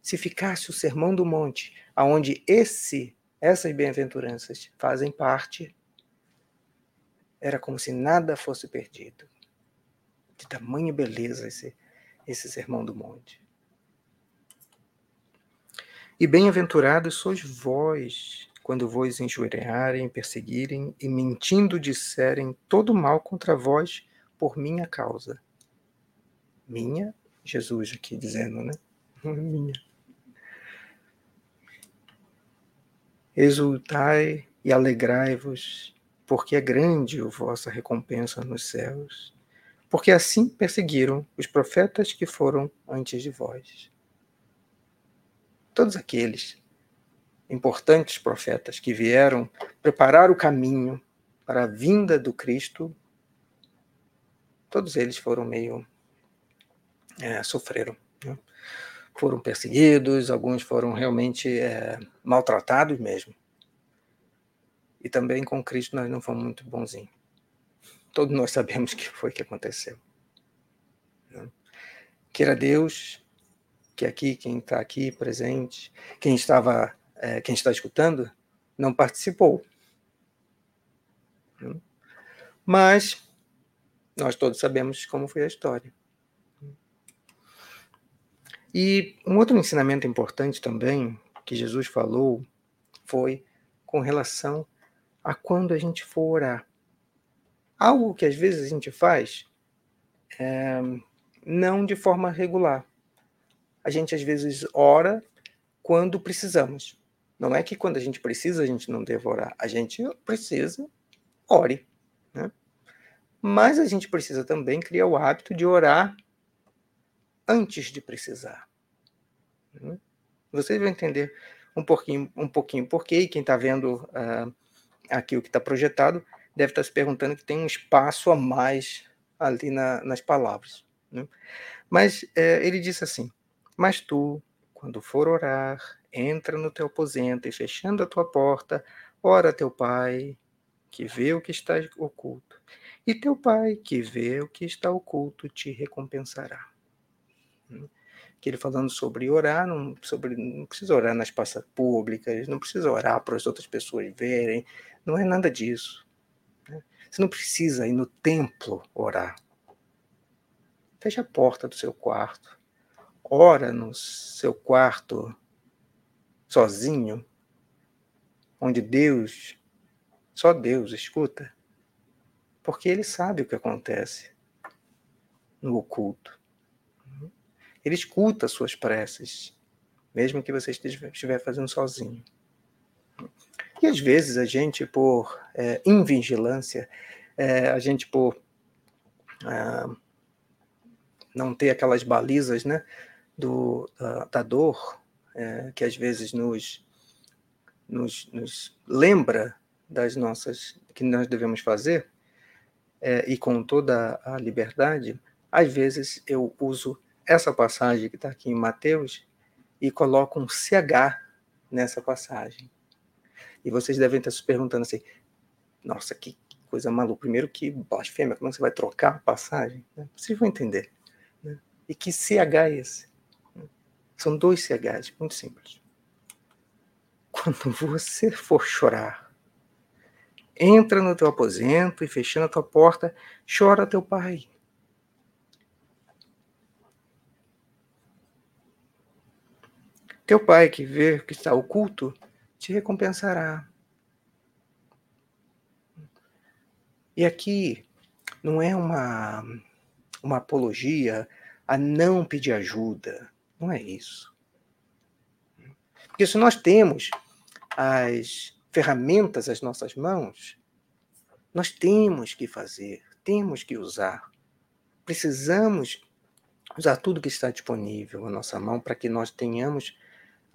se ficasse o Sermão do Monte, aonde esse essas bem-aventuranças fazem parte, era como se nada fosse perdido. De tamanha beleza esse, esse Sermão do Monte. E bem-aventurados sois vós, quando vos injuriarem, perseguirem e mentindo disserem todo mal contra vós por minha causa. Minha, Jesus aqui dizendo, né? Minha. Exultai e alegrai-vos, porque é grande a vossa recompensa nos céus, porque assim perseguiram os profetas que foram antes de vós. Todos aqueles importantes profetas que vieram preparar o caminho para a vinda do Cristo, todos eles foram meio. É, sofreram. Né? foram perseguidos, alguns foram realmente é, maltratados mesmo. E também com Cristo nós não fomos muito bonzinhos. Todos nós sabemos que foi que aconteceu. Né? Queira Deus que aqui, quem está aqui presente, quem estava, é, quem está escutando, não participou. Né? Mas nós todos sabemos como foi a história. E um outro ensinamento importante também que Jesus falou foi com relação a quando a gente for orar. Algo que às vezes a gente faz é, não de forma regular. A gente às vezes ora quando precisamos. Não é que quando a gente precisa a gente não deva orar. A gente precisa, ore. Né? Mas a gente precisa também criar o hábito de orar antes de precisar. Hum? Vocês vão entender um pouquinho, um pouquinho por quê, e quem está vendo uh, aqui o que está projetado deve estar tá se perguntando que tem um espaço a mais ali na, nas palavras. Né? Mas é, ele disse assim: Mas tu, quando for orar, entra no teu aposento e fechando a tua porta, ora teu pai, que vê o que está oculto, e teu pai, que vê o que está oculto, te recompensará que ele falando sobre orar, não, sobre, não precisa orar nas praças públicas, não precisa orar para as outras pessoas verem, não é nada disso. Né? Você não precisa ir no templo orar. Feche a porta do seu quarto. Ora no seu quarto sozinho, onde Deus, só Deus escuta, porque Ele sabe o que acontece no oculto. Ele escuta as suas preces, mesmo que você estiver fazendo sozinho. E às vezes a gente, por é, invigilância, é, a gente por ah, não ter aquelas balizas né, do, da, da dor, é, que às vezes nos, nos, nos, lembra das nossas, que nós devemos fazer, é, e com toda a liberdade, às vezes eu uso essa passagem que está aqui em Mateus e coloco um CH nessa passagem. E vocês devem estar se perguntando assim: nossa, que coisa maluca. Primeiro, que blasfêmia, como você vai trocar a passagem? Né? Vocês vão entender. Né? E que CH é esse? São dois CHs, muito simples. Quando você for chorar, entra no teu aposento e fechando a tua porta, chora teu pai. Teu pai que vê que está oculto te recompensará. E aqui não é uma, uma apologia a não pedir ajuda. Não é isso. Porque se nós temos as ferramentas às nossas mãos, nós temos que fazer, temos que usar. Precisamos usar tudo que está disponível à nossa mão para que nós tenhamos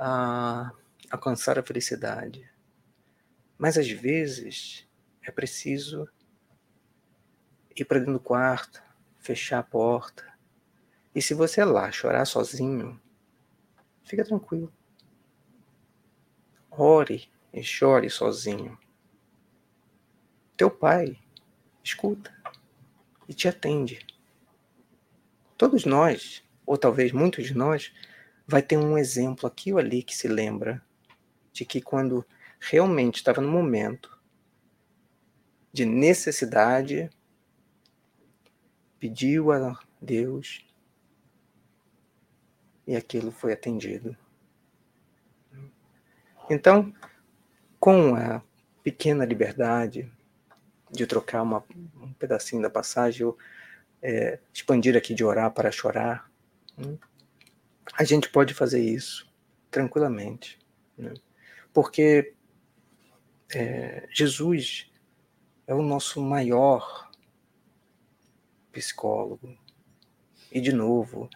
a alcançar a felicidade. Mas às vezes é preciso ir para dentro do quarto, fechar a porta. E se você é lá chorar sozinho, fica tranquilo. Ore e chore sozinho. Teu pai escuta e te atende. Todos nós, ou talvez muitos de nós, vai ter um exemplo aqui ou ali que se lembra de que quando realmente estava no momento de necessidade, pediu a Deus e aquilo foi atendido. Então, com a pequena liberdade de trocar uma, um pedacinho da passagem, ou é, expandir aqui de orar para chorar, hum, a gente pode fazer isso tranquilamente. Né? Porque é, Jesus é o nosso maior psicólogo. E, de novo,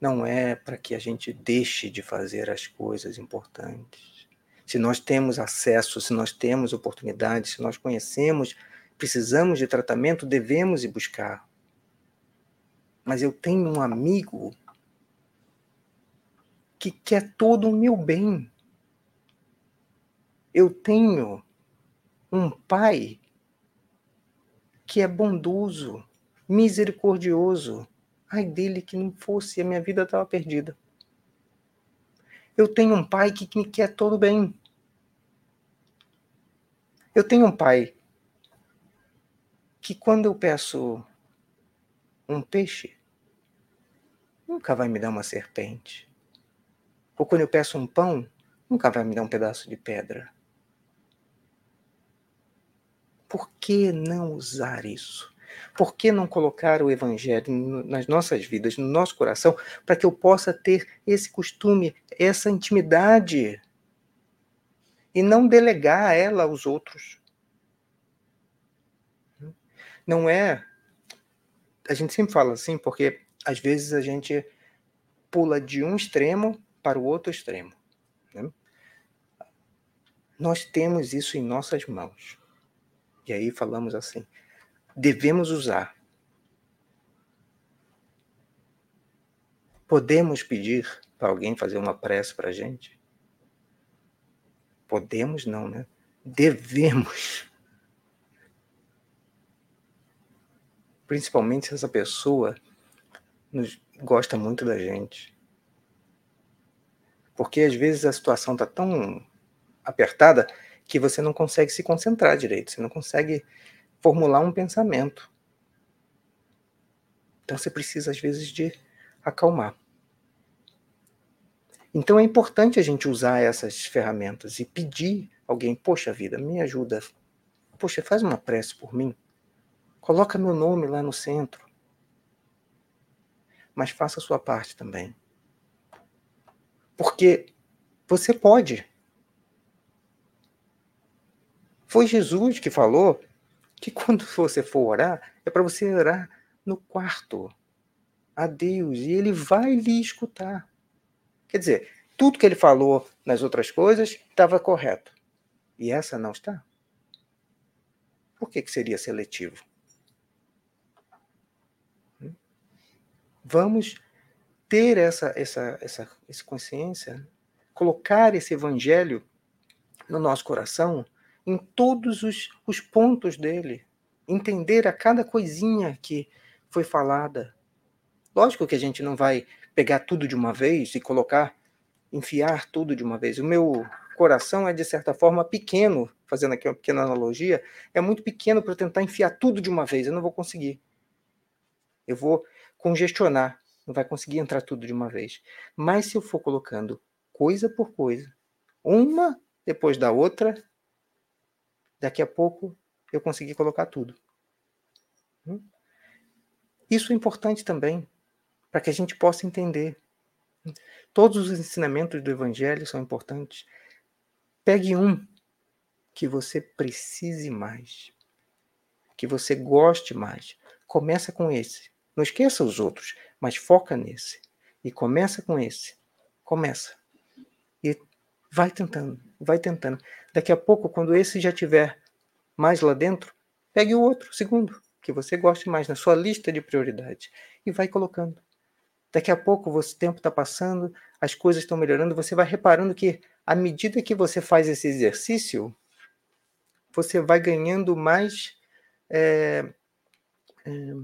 não é para que a gente deixe de fazer as coisas importantes. Se nós temos acesso, se nós temos oportunidade, se nós conhecemos, precisamos de tratamento, devemos ir buscar. Mas eu tenho um amigo que quer todo o meu bem. Eu tenho um pai que é bondoso, misericordioso. Ai dele que não fosse, a minha vida estava perdida. Eu tenho um pai que me quer todo bem. Eu tenho um pai que quando eu peço um peixe, nunca vai me dar uma serpente. Ou quando eu peço um pão, nunca vai me dar um pedaço de pedra. Por que não usar isso? Por que não colocar o Evangelho nas nossas vidas, no nosso coração, para que eu possa ter esse costume, essa intimidade e não delegar ela aos outros? Não é. A gente sempre fala assim, porque às vezes a gente pula de um extremo para o outro extremo. Né? Nós temos isso em nossas mãos. E aí falamos assim: devemos usar. Podemos pedir para alguém fazer uma prece para a gente? Podemos não, né? Devemos. Principalmente se essa pessoa nos gosta muito da gente. Porque às vezes a situação está tão apertada que você não consegue se concentrar direito, você não consegue formular um pensamento. Então você precisa, às vezes, de acalmar. Então é importante a gente usar essas ferramentas e pedir alguém, poxa vida, me ajuda. Poxa, faz uma prece por mim. Coloca meu nome lá no centro. Mas faça a sua parte também. Porque você pode. Foi Jesus que falou que quando você for orar, é para você orar no quarto a Deus e ele vai lhe escutar. Quer dizer, tudo que ele falou nas outras coisas estava correto. E essa não está? Por que, que seria seletivo? Hum? Vamos ter essa, essa, essa, essa consciência, colocar esse evangelho no nosso coração, em todos os, os pontos dele, entender a cada coisinha que foi falada. Lógico que a gente não vai pegar tudo de uma vez e colocar, enfiar tudo de uma vez. O meu coração é, de certa forma, pequeno, fazendo aqui uma pequena analogia, é muito pequeno para tentar enfiar tudo de uma vez. Eu não vou conseguir. Eu vou congestionar não vai conseguir entrar tudo de uma vez. Mas se eu for colocando coisa por coisa, uma depois da outra, daqui a pouco eu consegui colocar tudo. Hum? Isso é importante também, para que a gente possa entender. Todos os ensinamentos do Evangelho são importantes. Pegue um que você precise mais, que você goste mais. Começa com esse. Não esqueça os outros mas foca nesse. E começa com esse. Começa. E vai tentando, vai tentando. Daqui a pouco, quando esse já tiver mais lá dentro, pegue o outro, segundo, que você goste mais na sua lista de prioridades e vai colocando. Daqui a pouco o tempo está passando, as coisas estão melhorando, você vai reparando que à medida que você faz esse exercício, você vai ganhando mais é, é,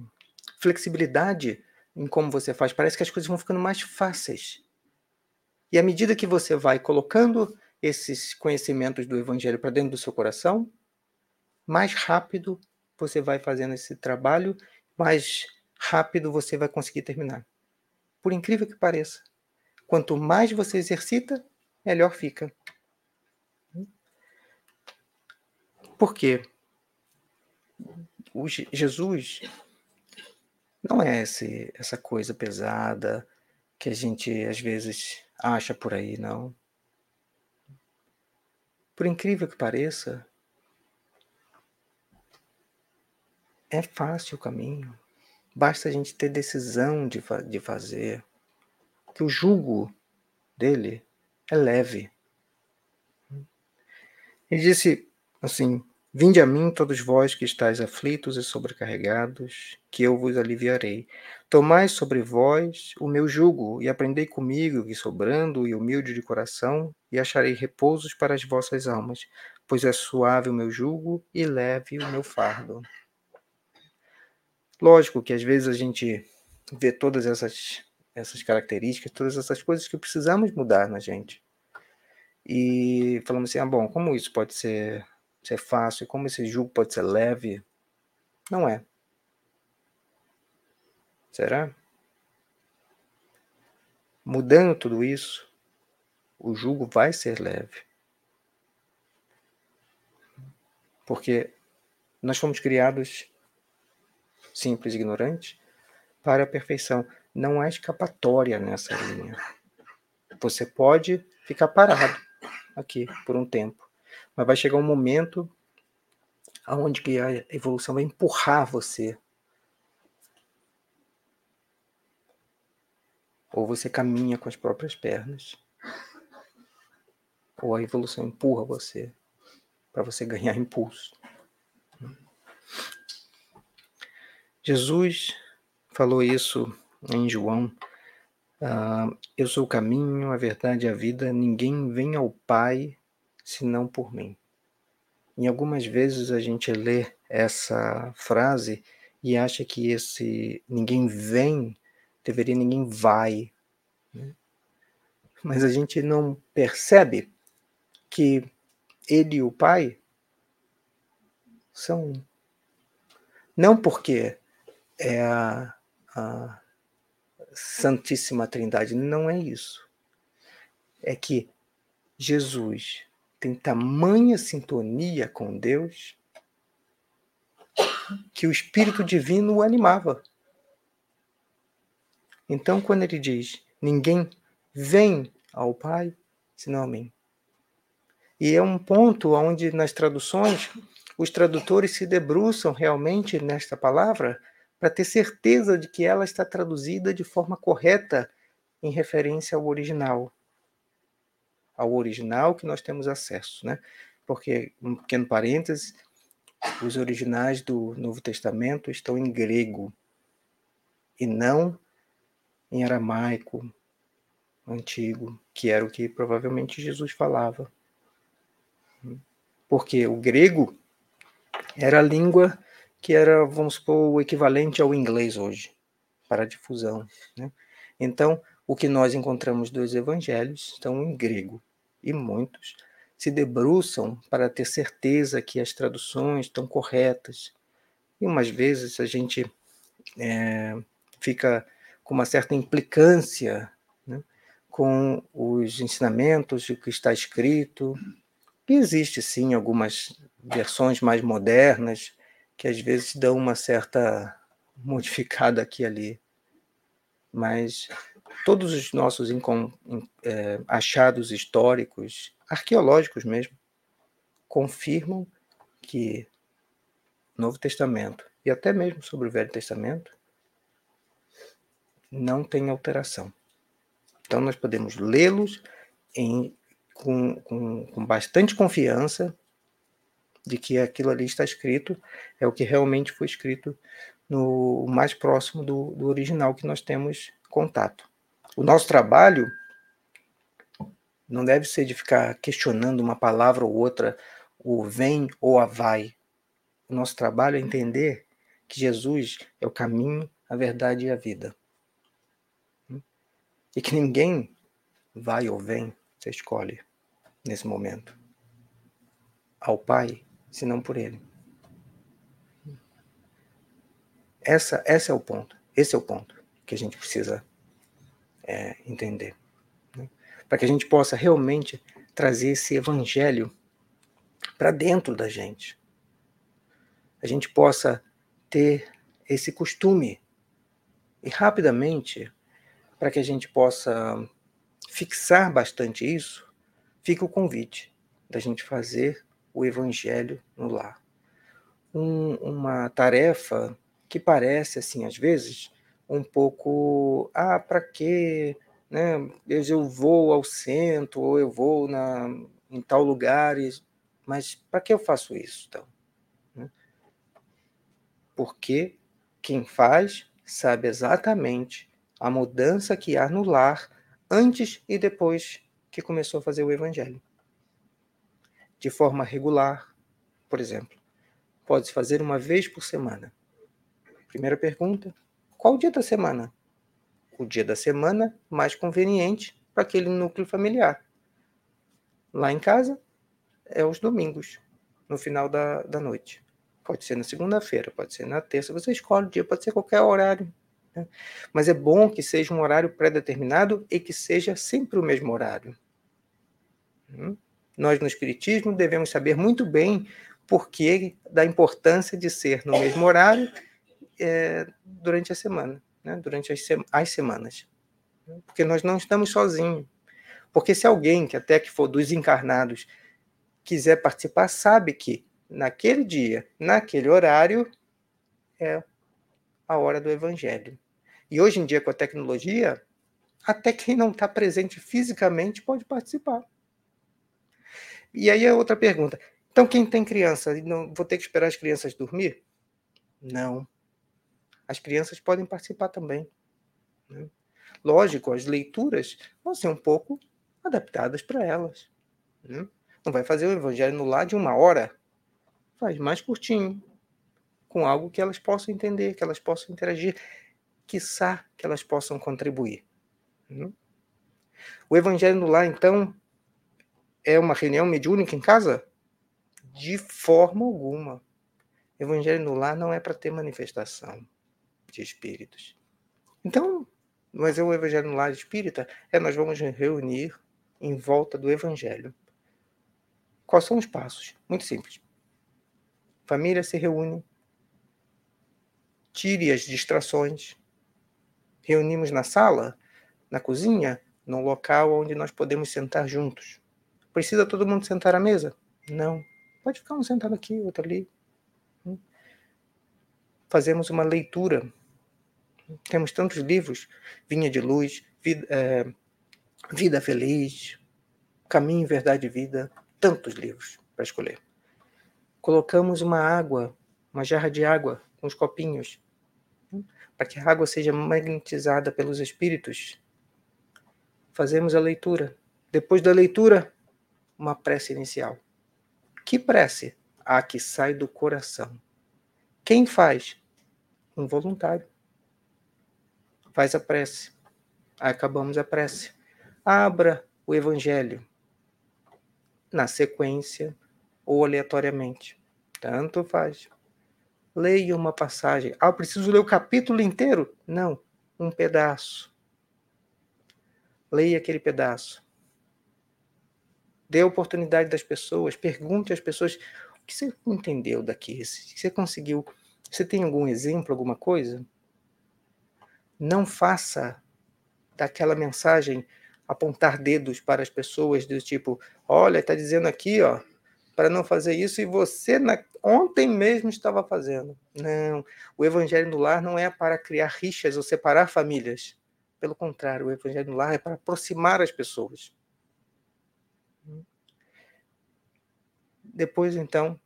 flexibilidade em como você faz, parece que as coisas vão ficando mais fáceis. E à medida que você vai colocando esses conhecimentos do Evangelho para dentro do seu coração, mais rápido você vai fazendo esse trabalho, mais rápido você vai conseguir terminar. Por incrível que pareça, quanto mais você exercita, melhor fica. Por quê? O Jesus não é esse, essa coisa pesada que a gente às vezes acha por aí, não. Por incrível que pareça, é fácil o caminho. Basta a gente ter decisão de, fa de fazer. Que o jugo dele é leve. Ele disse assim: Vinde a mim, todos vós que estáis aflitos e sobrecarregados, que eu vos aliviarei. Tomai sobre vós o meu jugo e aprendei comigo, que sobrando e humilde de coração, e acharei repousos para as vossas almas, pois é suave o meu jugo e leve o meu fardo. Lógico que às vezes a gente vê todas essas, essas características, todas essas coisas que precisamos mudar na gente. E falamos assim, ah, bom, como isso pode ser ser fácil, como esse jugo pode ser leve. Não é. Será? Mudando tudo isso, o jugo vai ser leve. Porque nós fomos criados simples e ignorantes para a perfeição. Não há escapatória nessa linha. Você pode ficar parado aqui por um tempo mas vai chegar um momento aonde que a evolução vai empurrar você. Ou você caminha com as próprias pernas, ou a evolução empurra você para você ganhar impulso. Jesus falou isso em João. Uh, eu sou o caminho, a verdade e a vida. Ninguém vem ao Pai senão por mim. Em algumas vezes a gente lê essa frase e acha que esse ninguém vem deveria ninguém vai. Né? Mas a gente não percebe que ele e o pai são um. Não porque é a, a Santíssima Trindade. Não é isso. É que Jesus tem tamanha sintonia com Deus que o Espírito Divino o animava. Então, quando ele diz: Ninguém vem ao Pai senão a mim. E é um ponto onde, nas traduções, os tradutores se debruçam realmente nesta palavra para ter certeza de que ela está traduzida de forma correta em referência ao original. Ao original que nós temos acesso, né? Porque, um pequeno parênteses, os originais do Novo Testamento estão em grego e não em aramaico antigo, que era o que provavelmente Jesus falava. Porque o grego era a língua que era, vamos supor, o equivalente ao inglês hoje, para difusão. Né? Então, o que nós encontramos dos evangelhos estão em grego, e muitos se debruçam para ter certeza que as traduções estão corretas. E umas vezes a gente é, fica com uma certa implicância né, com os ensinamentos, o que está escrito. E existe sim algumas versões mais modernas que às vezes dão uma certa modificada aqui e ali. Mas todos os nossos é, achados históricos, arqueológicos mesmo, confirmam que Novo Testamento e até mesmo sobre o Velho Testamento não tem alteração. Então nós podemos lê-los com, com, com bastante confiança de que aquilo ali está escrito é o que realmente foi escrito no mais próximo do, do original que nós temos contato. O nosso trabalho não deve ser de ficar questionando uma palavra ou outra, o vem ou a vai. O nosso trabalho é entender que Jesus é o caminho, a verdade e a vida. E que ninguém vai ou vem, você escolhe nesse momento. Ao Pai senão por ele. Essa, é o ponto. Esse é o ponto que a gente precisa é, entender. Né? Para que a gente possa realmente trazer esse evangelho para dentro da gente. A gente possa ter esse costume. E rapidamente, para que a gente possa fixar bastante isso, fica o convite da gente fazer o evangelho no lar. Um, uma tarefa que parece, assim, às vezes, um pouco, ah, para quê? Né? Eu vou ao centro, ou eu vou na, em tal lugar, mas para que eu faço isso, então? Né? Porque quem faz sabe exatamente a mudança que há no lar antes e depois que começou a fazer o evangelho de forma regular, por exemplo. Pode-se fazer uma vez por semana. Primeira pergunta: qual o dia da semana? O dia da semana mais conveniente para aquele núcleo familiar. Lá em casa, é os domingos, no final da, da noite. Pode ser na segunda-feira, pode ser na terça, você escolhe o dia, pode ser qualquer horário. Né? Mas é bom que seja um horário pré-determinado e que seja sempre o mesmo horário. Hum? Nós, no Espiritismo, devemos saber muito bem por que da importância de ser no mesmo horário é, durante a semana, né? durante as, as semanas. Porque nós não estamos sozinhos. Porque se alguém, que até que for dos encarnados, quiser participar, sabe que naquele dia, naquele horário, é a hora do Evangelho. E hoje em dia, com a tecnologia, até quem não está presente fisicamente pode participar. E aí a outra pergunta. Então, quem tem criança, não vou ter que esperar as crianças dormir? Não. As crianças podem participar também. Né? Lógico, as leituras vão ser um pouco adaptadas para elas. Né? Não vai fazer o evangelho no lar de uma hora. Faz mais curtinho, com algo que elas possam entender, que elas possam interagir, quiçá que elas possam contribuir. Né? O evangelho no lar, então, é uma reunião mediúnica em casa? De forma alguma. Evangelho no lar não é para ter manifestação de espíritos. Então, mas é o Evangelho no Lar Espírita é nós vamos reunir em volta do Evangelho. Quais são os passos? Muito simples. Família se reúne, tire as distrações, reunimos na sala, na cozinha, num local onde nós podemos sentar juntos. Precisa todo mundo sentar à mesa? Não. Pode ficar um sentado aqui, outro ali. Fazemos uma leitura. Temos tantos livros: Vinha de Luz, Vida, é, vida Feliz, Caminho, Verdade e Vida. Tantos livros para escolher. Colocamos uma água, uma jarra de água com os copinhos, para que a água seja magnetizada pelos espíritos fazemos a leitura. Depois da leitura, uma prece inicial. Que prece? A que sai do coração. Quem faz? Um voluntário. Faz a prece. Acabamos a prece. Abra o Evangelho. Na sequência ou aleatoriamente. Tanto faz. Leia uma passagem. Ah, preciso ler o capítulo inteiro? Não, um pedaço leia aquele pedaço. Dê a oportunidade das pessoas, pergunte às pessoas o que você entendeu daqui, você conseguiu. Você tem algum exemplo, alguma coisa? Não faça daquela mensagem apontar dedos para as pessoas do tipo, olha, está dizendo aqui, ó, para não fazer isso e você na... ontem mesmo estava fazendo. Não, o evangelho no lar não é para criar rixas ou separar famílias. Pelo contrário, o Evangelho no Lar é para aproximar as pessoas. Depois, então,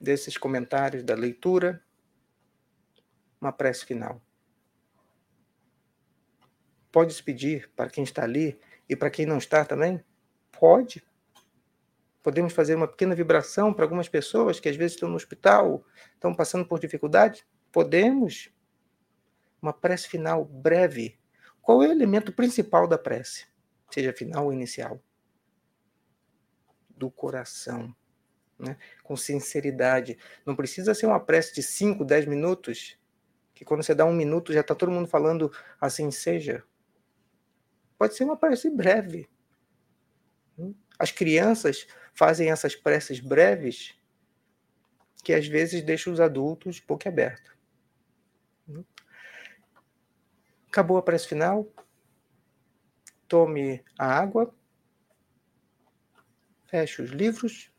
desses comentários da leitura, uma prece final. Pode pedir para quem está ali e para quem não está também? Pode. Podemos fazer uma pequena vibração para algumas pessoas que às vezes estão no hospital, estão passando por dificuldade? Podemos. Uma prece final breve, qual é o elemento principal da prece? Seja final ou inicial? Do coração. Né? Com sinceridade. Não precisa ser uma prece de 5, 10 minutos, que quando você dá um minuto já está todo mundo falando assim seja. Pode ser uma prece breve. As crianças fazem essas preces breves que às vezes deixam os adultos boquiabertos. Acabou a prece final. Tome a água. Feche os livros.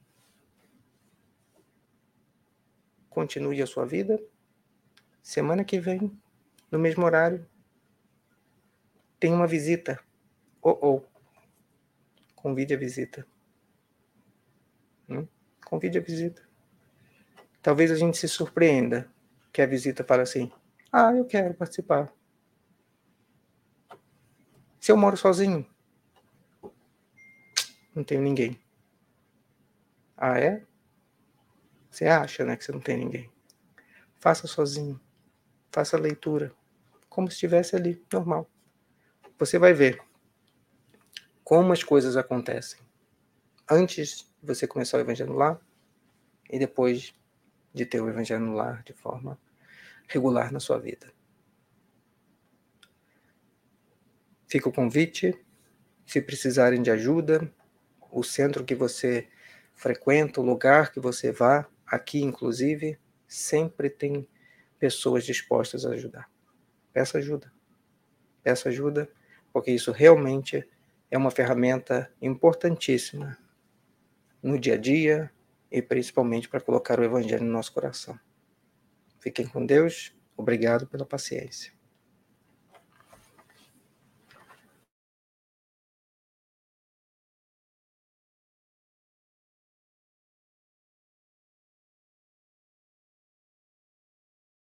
Continue a sua vida. Semana que vem, no mesmo horário, tem uma visita. Oh, oh. Convide a visita. Hum? Convide a visita. Talvez a gente se surpreenda que a visita fala assim: Ah, eu quero participar. Se eu moro sozinho, não tenho ninguém. Ah, é? Você acha, né, que você não tem ninguém? Faça sozinho. Faça leitura. Como se estivesse ali, normal. Você vai ver como as coisas acontecem antes de você começar o evangelho lá e depois de ter o evangelho no lar de forma regular na sua vida. Fica o convite. Se precisarem de ajuda, o centro que você frequenta, o lugar que você vá, aqui inclusive, sempre tem pessoas dispostas a ajudar. Peça ajuda. Peça ajuda, porque isso realmente é uma ferramenta importantíssima no dia a dia e principalmente para colocar o Evangelho no nosso coração. Fiquem com Deus. Obrigado pela paciência.